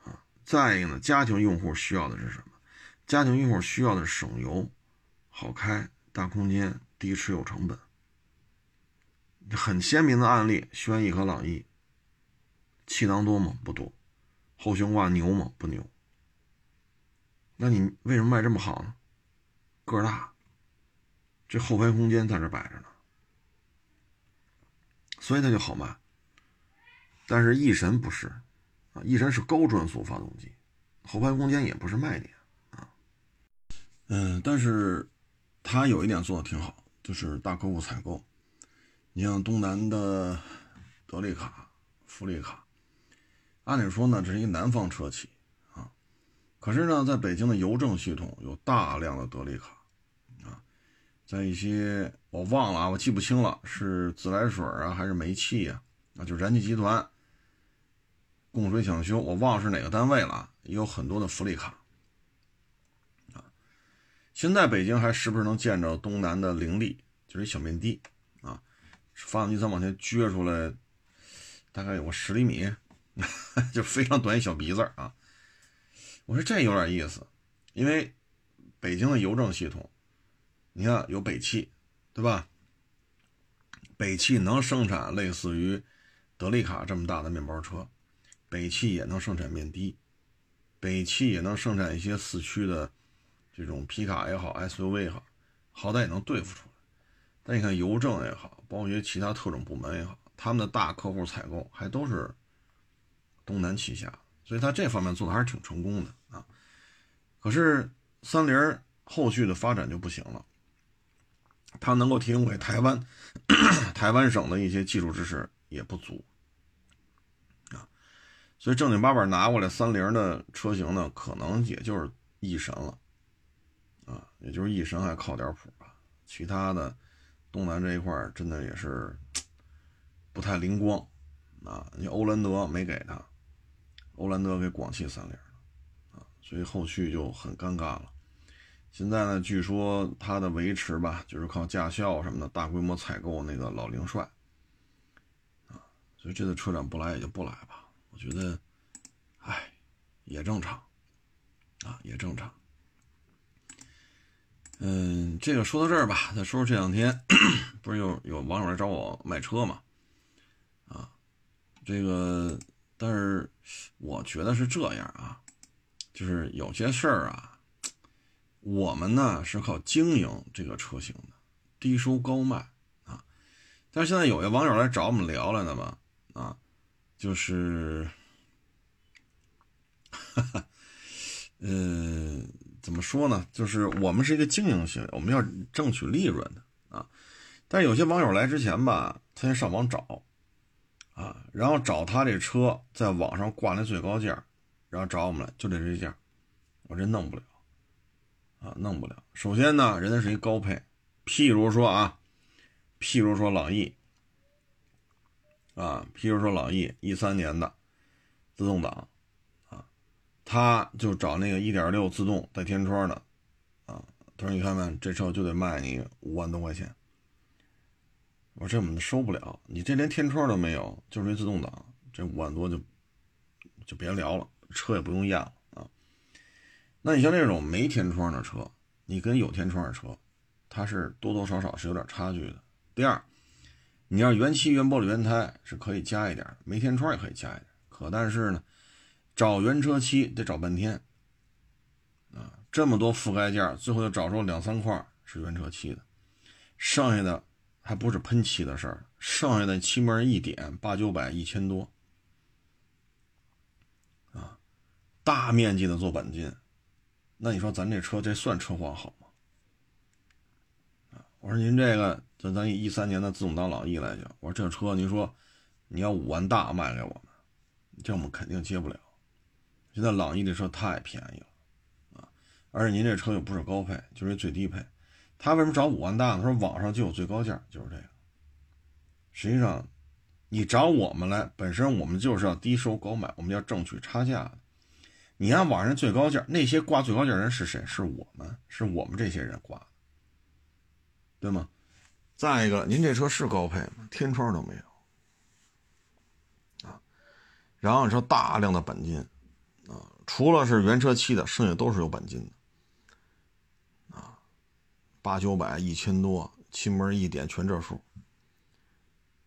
啊，再一个呢，家庭用户需要的是什么？家庭用户需要的是省油、好开、大空间、低持有成本。很鲜明的案例，轩逸和朗逸，气囊多吗？不多。后悬挂牛吗？不牛。那你为什么卖这么好呢？个儿大，这后排空间在这摆着呢，所以它就好卖。但是翼神不是啊，翼神是高转速发动机，后排空间也不是卖点啊。嗯，但是它有一点做的挺好，就是大客户采购。你像东南的德利卡、福利卡，按理说呢，这是一南方车企啊，可是呢，在北京的邮政系统有大量的德利卡啊，在一些我忘了啊，我记不清了，是自来水啊还是煤气呀？啊，就燃气集团供水抢修，我忘了是哪个单位了，也有很多的福利卡啊。现在北京还时不时能见着东南的凌利，就是一小面的。啊发动机再往前撅出来，大概有个十厘米，就非常短一小鼻子啊。我说这有点意思，因为北京的邮政系统，你看有北汽，对吧？北汽能生产类似于德利卡这么大的面包车，北汽也能生产面的，北汽也能生产一些四驱的这种皮卡也好，SUV 也好，好歹也能对付出来。但你看邮政也好，包括一些其他特种部门也好，他们的大客户采购还都是东南旗下，所以他这方面做的还是挺成功的啊。可是三菱后续的发展就不行了，它能够提供给台湾 台湾省的一些技术支持也不足，所以正经八百拿过来三菱的车型呢，可能也就是翼神了啊，也就是翼神还靠点谱吧，其他的。东南这一块真的也是不太灵光啊！你欧蓝德没给他，欧蓝德给广汽三菱啊，所以后续就很尴尬了。现在呢，据说他的维持吧，就是靠驾校什么的大规模采购那个老凌帅啊，所以这次车展不来也就不来吧。我觉得，哎，也正常啊，也正常。嗯，这个说到这儿吧，再说说这两天，不是有有网友来找我卖车嘛？啊，这个，但是我觉得是这样啊，就是有些事儿啊，我们呢是靠经营这个车型的，低收高卖啊。但是现在有些网友来找我们聊来的嘛，啊，就是，哈哈，嗯。怎么说呢？就是我们是一个经营行为，我们要争取利润的啊。但有些网友来之前吧，他先上网找啊，然后找他这车在网上挂那最高价，然后找我们来，就得这价，我这弄不了啊，弄不了。首先呢，人家是一高配，譬如说啊，譬如说朗逸啊，譬如说朗逸一三年的自动挡。啊他就找那个一点六自动带天窗的，啊，他说你看看这车就得卖你五万多块钱。我说这我们收不了，你这连天窗都没有，就是一自动挡，这五万多就就别聊了，车也不用验了啊。那你像这种没天窗的车，你跟有天窗的车，它是多多少少是有点差距的。第二，你要原漆、原玻璃、原胎是可以加一点，没天窗也可以加一点，可但是呢。找原车漆得找半天，啊，这么多覆盖件，最后就找出两三块是原车漆的，剩下的还不是喷漆的事儿，剩下的漆面一点八九百一千多，啊，大面积的做钣金，那你说咱这车这算车况好吗？我说您这个，咱咱以一三年的自动挡朗逸来讲，我说这车您说你要五万大卖给我们，这我们肯定接不了。现在朗逸的车太便宜了，啊，而且您这车又不是高配，就是最低配，他为什么找五万大呢？他说网上就有最高价，就是这个，实际上，你找我们来，本身我们就是要低收高买，我们要挣取差价的。你按网上最高价，那些挂最高价人是谁？是我们，是我们这些人挂的，对吗？再一个，您这车是高配吗？天窗都没有啊。然后说大量的钣金啊，除了是原车漆的，剩下都是有钣金的啊，八九百、一千多，漆门一点全这数。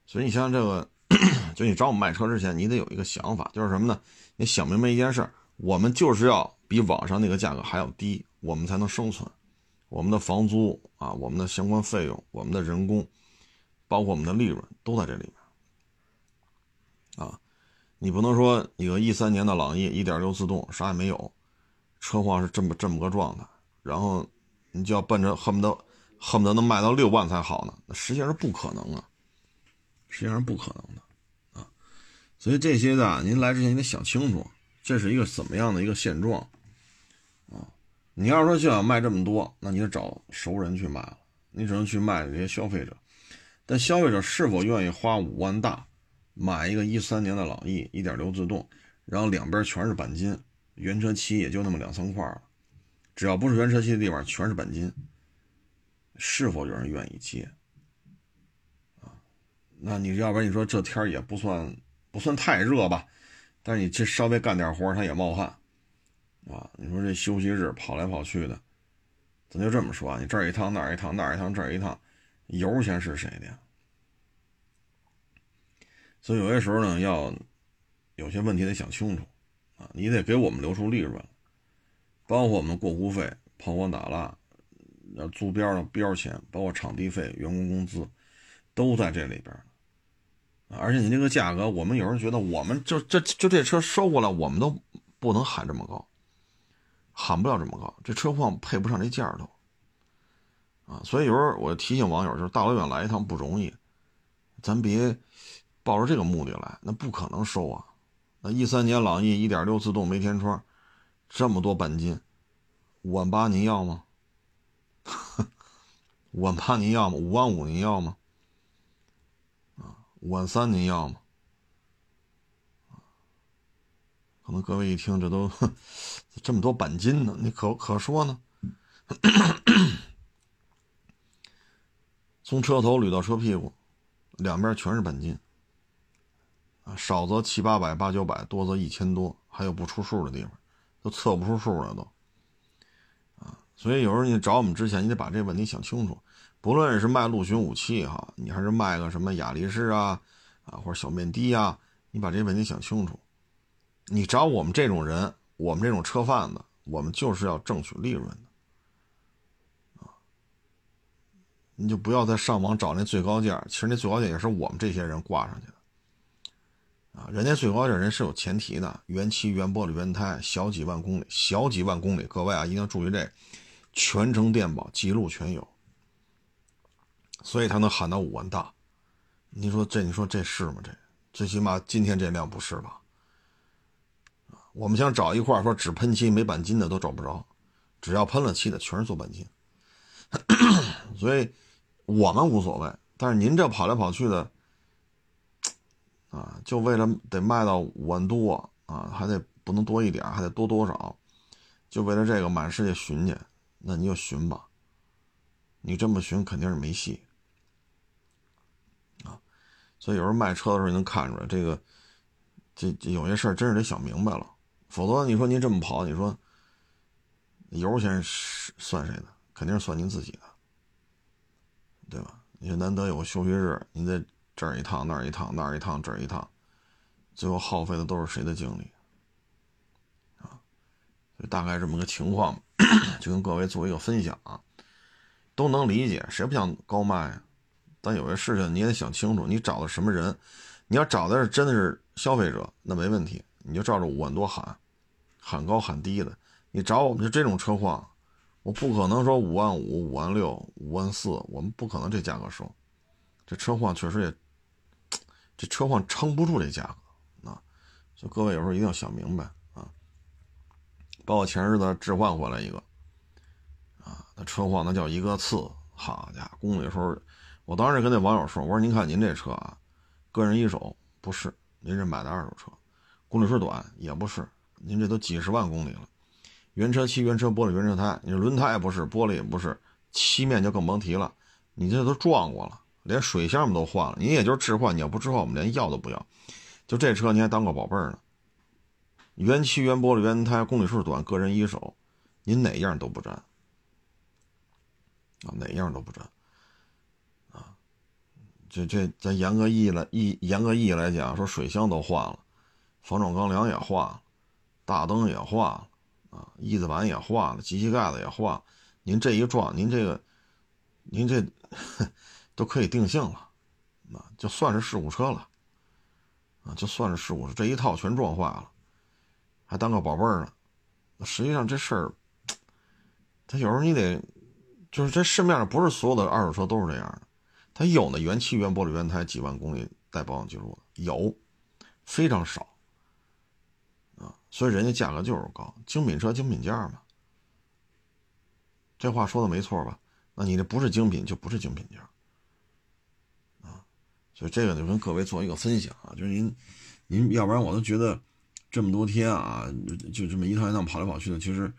所以你像这个，就你找我们卖车之前，你得有一个想法，就是什么呢？你想明白一件事。我们就是要比网上那个价格还要低，我们才能生存。我们的房租啊，我们的相关费用，我们的人工，包括我们的利润，都在这里面。啊，你不能说一个一三年的朗逸一点六自动啥也没有，车况是这么这么个状态，然后你就要奔着恨不得恨不得能卖到六万才好呢？那实际上是不可能啊，实际上是不可能的啊。所以这些的，您来之前你得想清楚。这是一个怎么样的一个现状？你要说就想卖这么多，那你就找熟人去卖了，你只能去卖这些消费者。但消费者是否愿意花五万大买一个一三年的朗逸一点六自动，然后两边全是钣金，原车漆也就那么两三块了，只要不是原车漆的地方全是钣金，是否有人愿意接啊？那你要不然你说这天也不算不算太热吧？但是你这稍微干点活，他也冒汗，啊！你说这休息日跑来跑去的，咱就这么说啊，你这儿一趟那儿一趟那儿一趟这儿一趟，油钱是谁的？呀？所以有些时候呢，要有些问题得想清楚，啊，你得给我们留出利润，包括我们过户费、抛光打蜡、要租标的标钱，包括场地费、员工工资，都在这里边。而且你这个价格，我们有人觉得，我们就这就这车收过来，我们都不能喊这么高，喊不了这么高，这车况配不上这价都。啊，所以有时候我提醒网友，就是大老远来一趟不容易，咱别抱着这个目的来，那不可能收啊。那一三年朗逸一点六自动没天窗，这么多钣金，五万八您要吗？五万八您要吗？五万五您要吗？啊五万三您要吗？可能各位一听，这都 这么多钣金呢，你可可说呢？从车头捋到车屁股，两边全是钣金啊，少则七八百、八九百，多则一千多，还有不出数的地方，都测不出数了都啊。所以有时候你找我们之前，你得把这问题想清楚。不论是卖陆巡武器哈，你还是卖个什么雅力士啊，啊或者小面的啊，你把这问题想清楚。你找我们这种人，我们这种车贩子，我们就是要挣取利润的，啊，你就不要再上网找那最高价，其实那最高价也是我们这些人挂上去的，啊，人家最高价人是有前提的，原漆、原玻璃、原胎，小几万公里，小几万公里，各位啊，一定要注意这，全程电保，记录全有。所以他能喊到五万大，你说这你说这是吗？这最起码今天这辆不是吧？我们想找一块说只喷漆没钣金的都找不着，只要喷了漆的全是做钣金。所以我们无所谓，但是您这跑来跑去的，啊，就为了得卖到五万多啊，还得不能多一点，还得多多少，就为了这个满世界寻去，那你就寻吧，你这么寻肯定是没戏啊。所以有时候卖车的时候，你能看出来这个，这这有些事儿真是得想明白了，否则你说您这么跑，你说油钱是算谁的？肯定是算您自己的，对吧？你说难得有个休息日，您在这儿一趟那儿一趟那儿一趟这儿一趟，最后耗费的都是谁的精力啊？就大概这么个情况，就跟各位做一个分享啊，都能理解，谁不想高卖啊？但有些事情你也得想清楚，你找的什么人？你要找的是真的是消费者，那没问题，你就照着五万多喊，喊高喊低的。你找我们就这种车况，我不可能说五万五、五万六、五万四，我们不可能这价格收。这车况确实也，这车况撑不住这价格啊。所以各位有时候一定要想明白啊。包括前日子置换回来一个，啊，那车况那叫一个次，好家伙，公里数。我当时跟那网友说：“我说您看您这车啊，个人一手不是，您是买的二手车，公里数短也不是，您这都几十万公里了，原车漆、原车玻璃、原车胎，你轮胎也不是，玻璃也不是，漆面就更甭提了，你这都撞过了，连水箱都换了，你也就是置换，你要不置换，我们连要都不要。就这车你还当个宝贝儿呢，原漆、原玻璃、原胎，公里数短，个人一手，您哪样都不沾。啊，哪样都不沾。”这这咱严格意义来意严格意义来讲，说水箱都换了，防撞钢梁也换了，大灯也换了，啊，翼子板也换了，机器盖子也换。您这一撞，您这个，您这 都可以定性了，啊，就算是事故车了，啊，就算是事故车，这一套全撞坏了，还当个宝贝儿呢。实际上这事儿，他有时候你得，就是这市面上不是所有的二手车都是这样的。它有那原漆、原玻璃、原胎几万公里带保养记录的有，非常少，所以人家价格就是高，精品车精品价嘛。这话说的没错吧？那你这不是精品就不是精品价啊，所以这个就跟各位做一个分享啊，就是您，您要不然我都觉得这么多天啊，就这么一趟一趟跑来跑去的，其实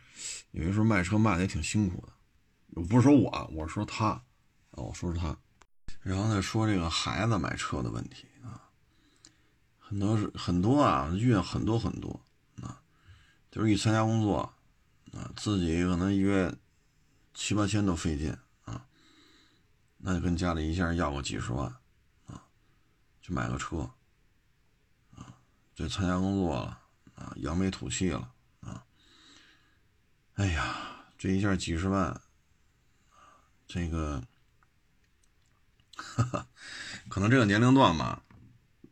有些时候卖车卖的也挺辛苦的。不是说我，我是说他啊，我说是他。然后再说这个孩子买车的问题啊，很多是很多啊，遇很多很多，就是一参加工作啊，自己可能一月七八千都费劲啊，那就跟家里一下要个几十万啊，去买个车啊，这参加工作了啊，扬眉吐气了啊，哎呀，这一下几十万，这个。哈 哈可能这个年龄段吧，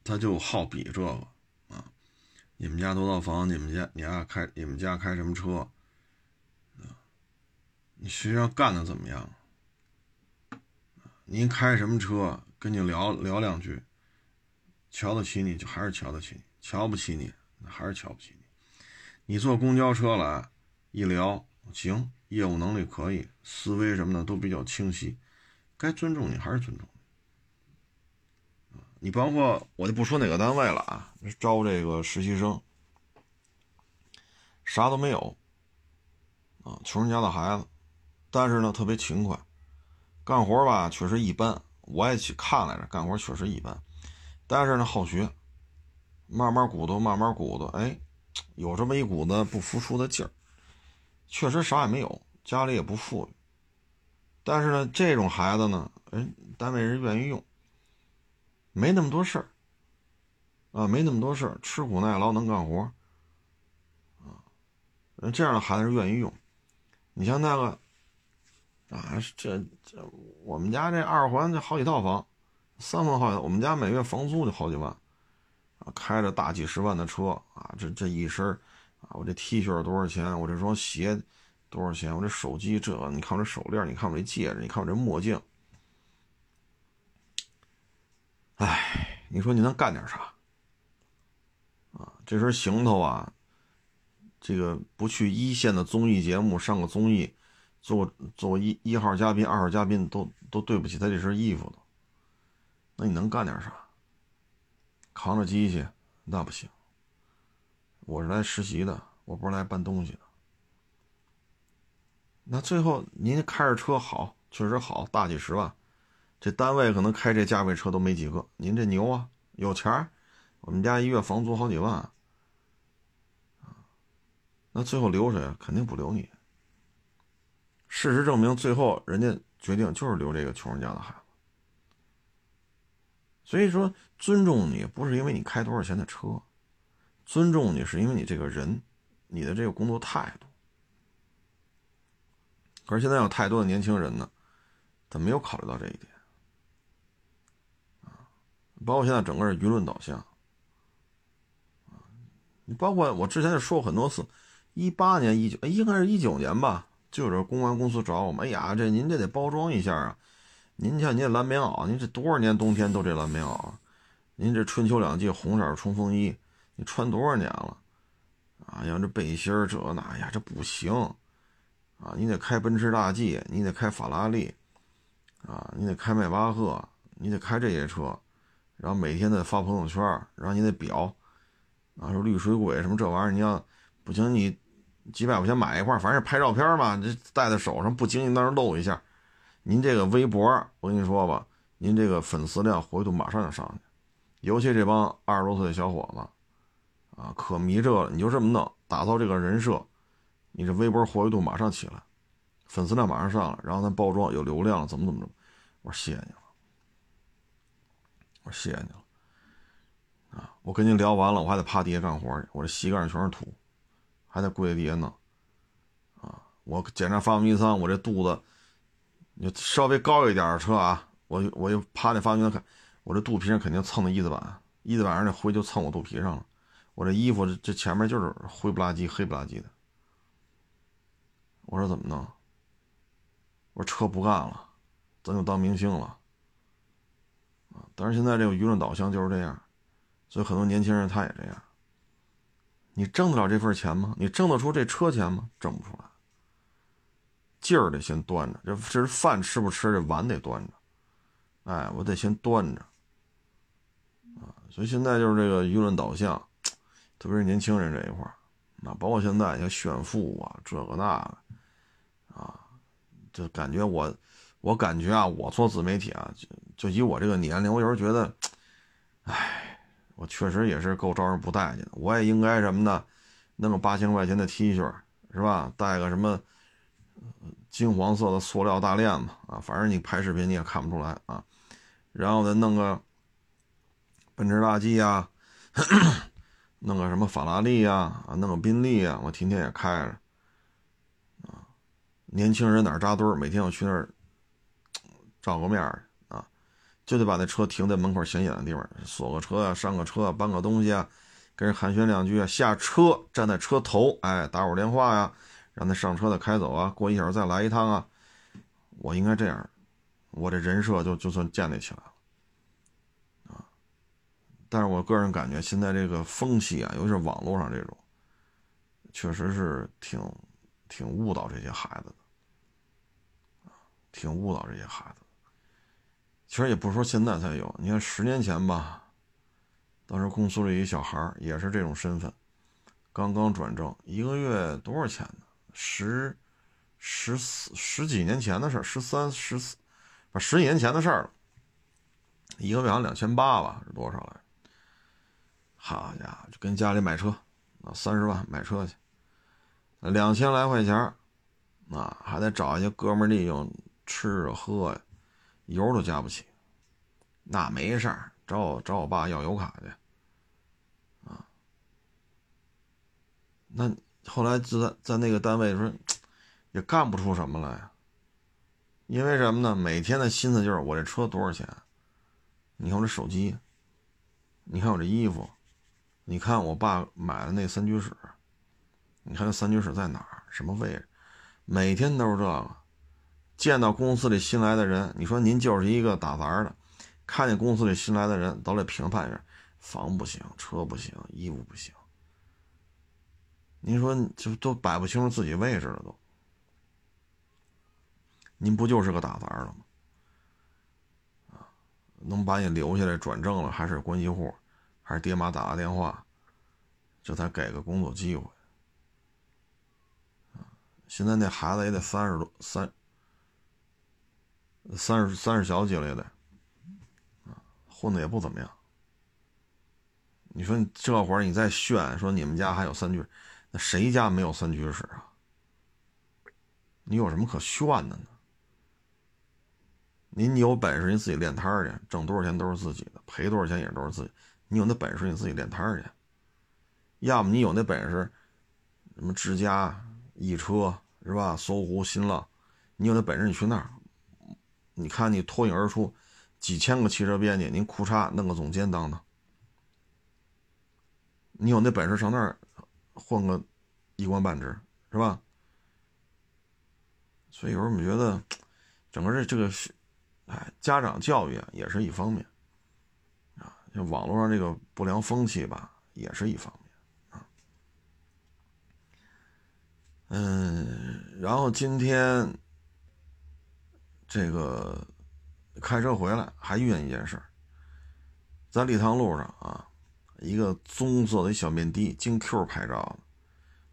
他就好比这个。你们家多套房？你们家你爱开？你们家开什么车？啊，你实际上干的怎么样？您开什么车？跟你聊聊两句，瞧得起你就还是瞧得起你，瞧不起你那还是瞧不起你。你坐公交车来一聊，行，业务能力可以，思维什么的都比较清晰，该尊重你还是尊重。你你包括我就不说哪个单位了啊，招这个实习生，啥都没有，啊，穷人家的孩子，但是呢特别勤快，干活吧确实一般，我也去看来着，干活确实一般，但是呢好学，慢慢鼓捣，慢慢鼓捣，哎，有这么一股子不服输的劲儿，确实啥也没有，家里也不富裕，但是呢这种孩子呢，哎，单位人愿意用。没那么多事儿，啊，没那么多事儿，吃苦耐劳能干活，啊，这样的孩子是愿意用。你像那个，啊，这这我们家这二环这好几套房，三环好几，我们家每月房租就好几万，啊，开着大几十万的车，啊，这这一身，啊，我这 T 恤多少钱？我这双鞋多少钱？我这手机这，你看我这手链，你看我这戒指，你看我这墨镜。哎，你说你能干点啥？啊，这身行头啊，这个不去一线的综艺节目上个综艺，做做一一号嘉宾、二号嘉宾都都对不起他这身衣服的。那你能干点啥？扛着机器那不行。我是来实习的，我不是来搬东西的。那最后您开着车好，确实好，大几十万。这单位可能开这价位车都没几个，您这牛啊，有钱儿。我们家一月房租好几万，那最后留谁啊？肯定不留你。事实证明，最后人家决定就是留这个穷人家的孩子。所以说，尊重你不是因为你开多少钱的车，尊重你是因为你这个人，你的这个工作态度。可是现在有太多的年轻人呢，他没有考虑到这一点。包括现在整个舆论导向，你包括我之前就说过很多次，一八年、一九，应该是一九年吧，就有这公关公司找我们，哎呀，这您这得包装一下啊，您像您这蓝棉袄，您这多少年冬天都这蓝棉袄，您这春秋两季红色冲锋衣，你穿多少年了？啊，像这背心这那呀，这不行，啊，你得开奔驰大 G，你得开法拉利，啊，你得开迈巴赫，你得开这些车，然后每天得发朋友圈，然后你得表，啊，说绿水鬼什么这玩意儿，你要不行，你几百块钱买一块，反正拍照片嘛，这戴在手上，不经意那儿露一下，您这个微博，我跟你说吧，您这个粉丝量活跃度马上就上去，尤其这帮二十多岁的小伙子，啊，可迷这了，你就这么弄，打造这个人设，你这微博活跃度马上起来。粉丝量马上上来，然后咱包装有流量，怎么怎么着？我说谢谢你，我谢谢你了，啊！我跟您聊完了，我还得趴地下干活去，我这膝盖上全是土，还得跪在地下弄，啊！我检查发动机舱，我这肚子，你稍微高一点的车啊，我我就趴那发动机舱看，我这肚皮上肯定蹭的一字板，一字板上那灰就蹭我肚皮上了，我这衣服这这前面就是灰不拉几、黑不拉几的，我说怎么弄？我说车不干了，咱就当明星了，啊！但是现在这个舆论导向就是这样，所以很多年轻人他也这样。你挣得了这份钱吗？你挣得出这车钱吗？挣不出来。劲儿得先端着，这这是饭吃不吃，这碗得端着。哎，我得先端着，啊！所以现在就是这个舆论导向，特别是年轻人这一块儿，啊，包括现在像炫富啊，这个那个，啊。就感觉我，我感觉啊，我做自媒体啊，就以我这个年龄，我有时候觉得，哎，我确实也是够招人不待见的。我也应该什么呢？弄个八千块钱的 T 恤，是吧？带个什么金黄色的塑料大链子啊，反正你拍视频你也看不出来啊。然后再弄个奔驰大 G 呀，弄个什么法拉利呀，啊，弄个宾利呀，我天天也开着。年轻人哪扎堆儿？每天我去那儿照个面儿，就得把那车停在门口显眼的地方，锁个车啊，上个车啊，搬个东西啊，跟人寒暄两句啊，下车站在车头，哎，打会儿电话呀，让他上车的开走啊，过一小时再来一趟啊。我应该这样，我这人设就就算建立起来了啊。但是我个人感觉现在这个风气啊，尤其是网络上这种，确实是挺挺误导这些孩子的。挺误导这些孩子，其实也不说现在才有。你看十年前吧，当时公司里一小孩也是这种身份，刚刚转正，一个月多少钱呢？十十四十几年前的事儿十三十四，不十几年前的事儿了。一个月好像两千八吧，是多少来？好家伙，就跟家里买车，啊，三十万买车去，两千来块钱，啊，还得找一些哥们利用。吃喝呀，油都加不起，那没事儿，找我找我爸要油卡去，啊，那后来在在那个单位说，也干不出什么来，因为什么呢？每天的心思就是我这车多少钱？你看我这手机，你看我这衣服，你看我爸买的那三居室，你看那三居室在哪儿？什么位置？每天都是这个。见到公司里新来的人，你说您就是一个打杂的，看见公司里新来的人，都得评判一下，房不行，车不行，衣服不行。您说就都摆不清楚自己位置了都。您不就是个打杂的吗？能把你留下来转正了，还是关系户，还是爹妈打个电话，这才给个工作机会。现在那孩子也得三十多三。三十三十小几了也得，混的也不怎么样。你说这会儿你再炫说你们家还有三居，那谁家没有三居室啊？你有什么可炫的呢？您有本事你自己练摊儿去，挣多少钱都是自己的，赔多少钱也都是自己。你有那本事你自己练摊儿去，要么你有那本事，什么之家、易车是吧？搜狐、新浪，你有那本事你去那儿。你看，你脱颖而出，几千个汽车编辑，您裤衩弄个总监当当，你有那本事上那儿混个一官半职，是吧？所以有时候我们觉得，整个这这个，哎，家长教育啊，也是一方面，啊，就网络上这个不良风气吧，也是一方面，啊，嗯，然后今天。这个开车回来还遇见一件事儿，在立汤路上啊，一个棕色的小面的，京 Q 牌照的，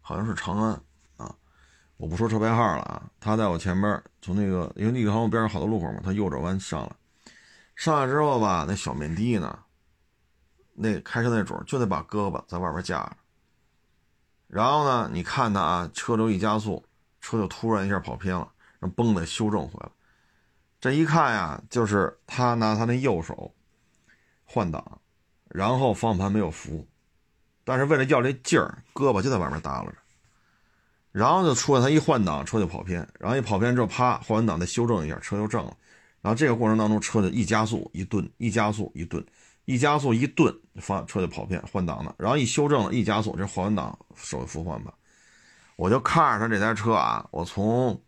好像是长安啊，我不说车牌号了啊。他在我前边，从那个因为立汤路边上好多路口嘛，他右转弯上来，上来之后吧，那小面的呢，那开车那主就得把胳膊在外边架着，然后呢，你看他啊，车流一加速，车就突然一下跑偏了，然后嘣的修正回来。这一看呀，就是他拿他那右手换挡，然后方向盘没有扶，但是为了要这劲儿，胳膊就在外面耷拉着，然后就出来他一换挡，车就跑偏，然后一跑偏之后，啪换完挡再修正一下，车就正了，然后这个过程当中，车就一加速一顿，一加速一顿，一加速一顿，方车就跑偏换挡了，然后一修正了，一加速，这换完挡手扶换吧，我就看着他这台车啊，我从。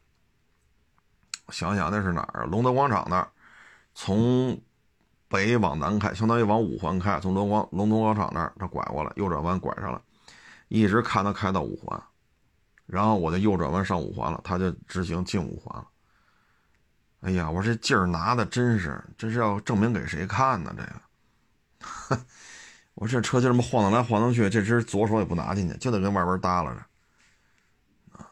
想想那是哪儿？龙德广场那儿，从北往南开，相当于往五环开，从龙广龙德广场那儿，他拐过来，右转弯拐上了，一直看他开到五环，然后我就右转弯上五环了，他就直行进五环了。哎呀，我这劲儿拿的真是，这是要证明给谁看呢？这个，我这车就这么晃荡来晃荡去，这只左手也不拿进去，就得跟外边耷拉着啊。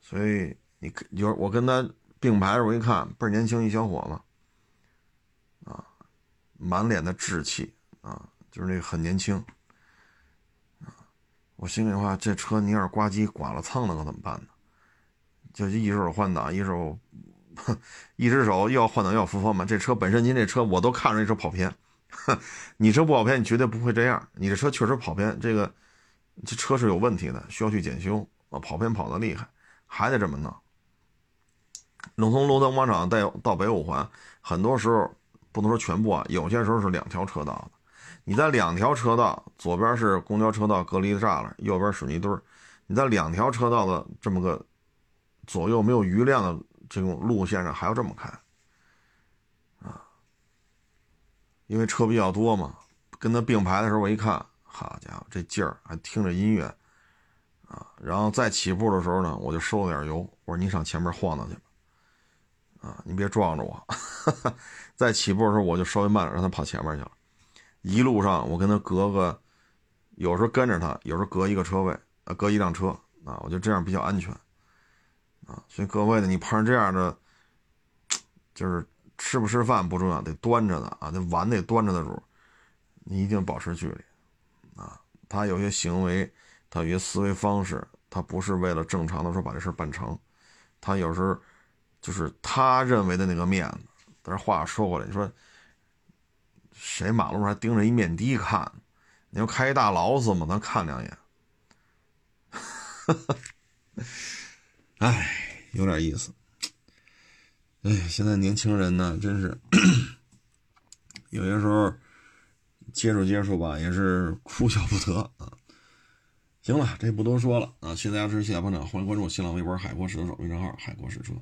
所以你有我跟他。并排着我一看，倍儿年轻一小伙子，啊，满脸的稚气啊，就是那个很年轻，啊，我心里话，这车你要是呱唧剐了蹭了可怎么办呢？就一手换挡，一手，一只手又要换挡又要扶方向盘。这车本身您这车我都看着这车跑偏，你车不跑偏，你绝对不会这样。你这车确实跑偏，这个这车是有问题的，需要去检修啊，跑偏跑的厉害，还得这么弄。能从龙腾广场带到北五环，很多时候不能说全部啊，有些时候是两条车道的。你在两条车道，左边是公交车道隔离的栅栏，右边水泥墩儿。你在两条车道的这么个左右没有余量的这种路线上，还要这么开啊？因为车比较多嘛。跟他并排的时候，我一看，好家伙，这劲儿还听着音乐啊。然后再起步的时候呢，我就收了点油，我说你上前面晃荡去。啊，你别撞着我！在起步的时候，我就稍微慢点，让他跑前面去了。一路上，我跟他隔个，有时候跟着他，有时候隔一个车位，啊，隔一辆车，啊，我就这样比较安全。啊，所以各位呢，你碰上这样的，就是吃不吃饭不重要，得端着的啊，那碗得端着的主，你一定保持距离。啊，他有些行为，他有些思维方式，他不是为了正常的说把这事办成，他有时候。就是他认为的那个面子，但是话说回来，你说谁马路上还盯着一面的看？你要开一大劳斯嘛，咱看两眼。哎，有点意思。哎，现在年轻人呢，真是有些时候接触接触吧，也是哭笑不得啊。行了，这不多说了啊。谢谢大家支持，谢谢捧场，欢迎关注新浪微博“海阔试车手”微信号“海阔试车”。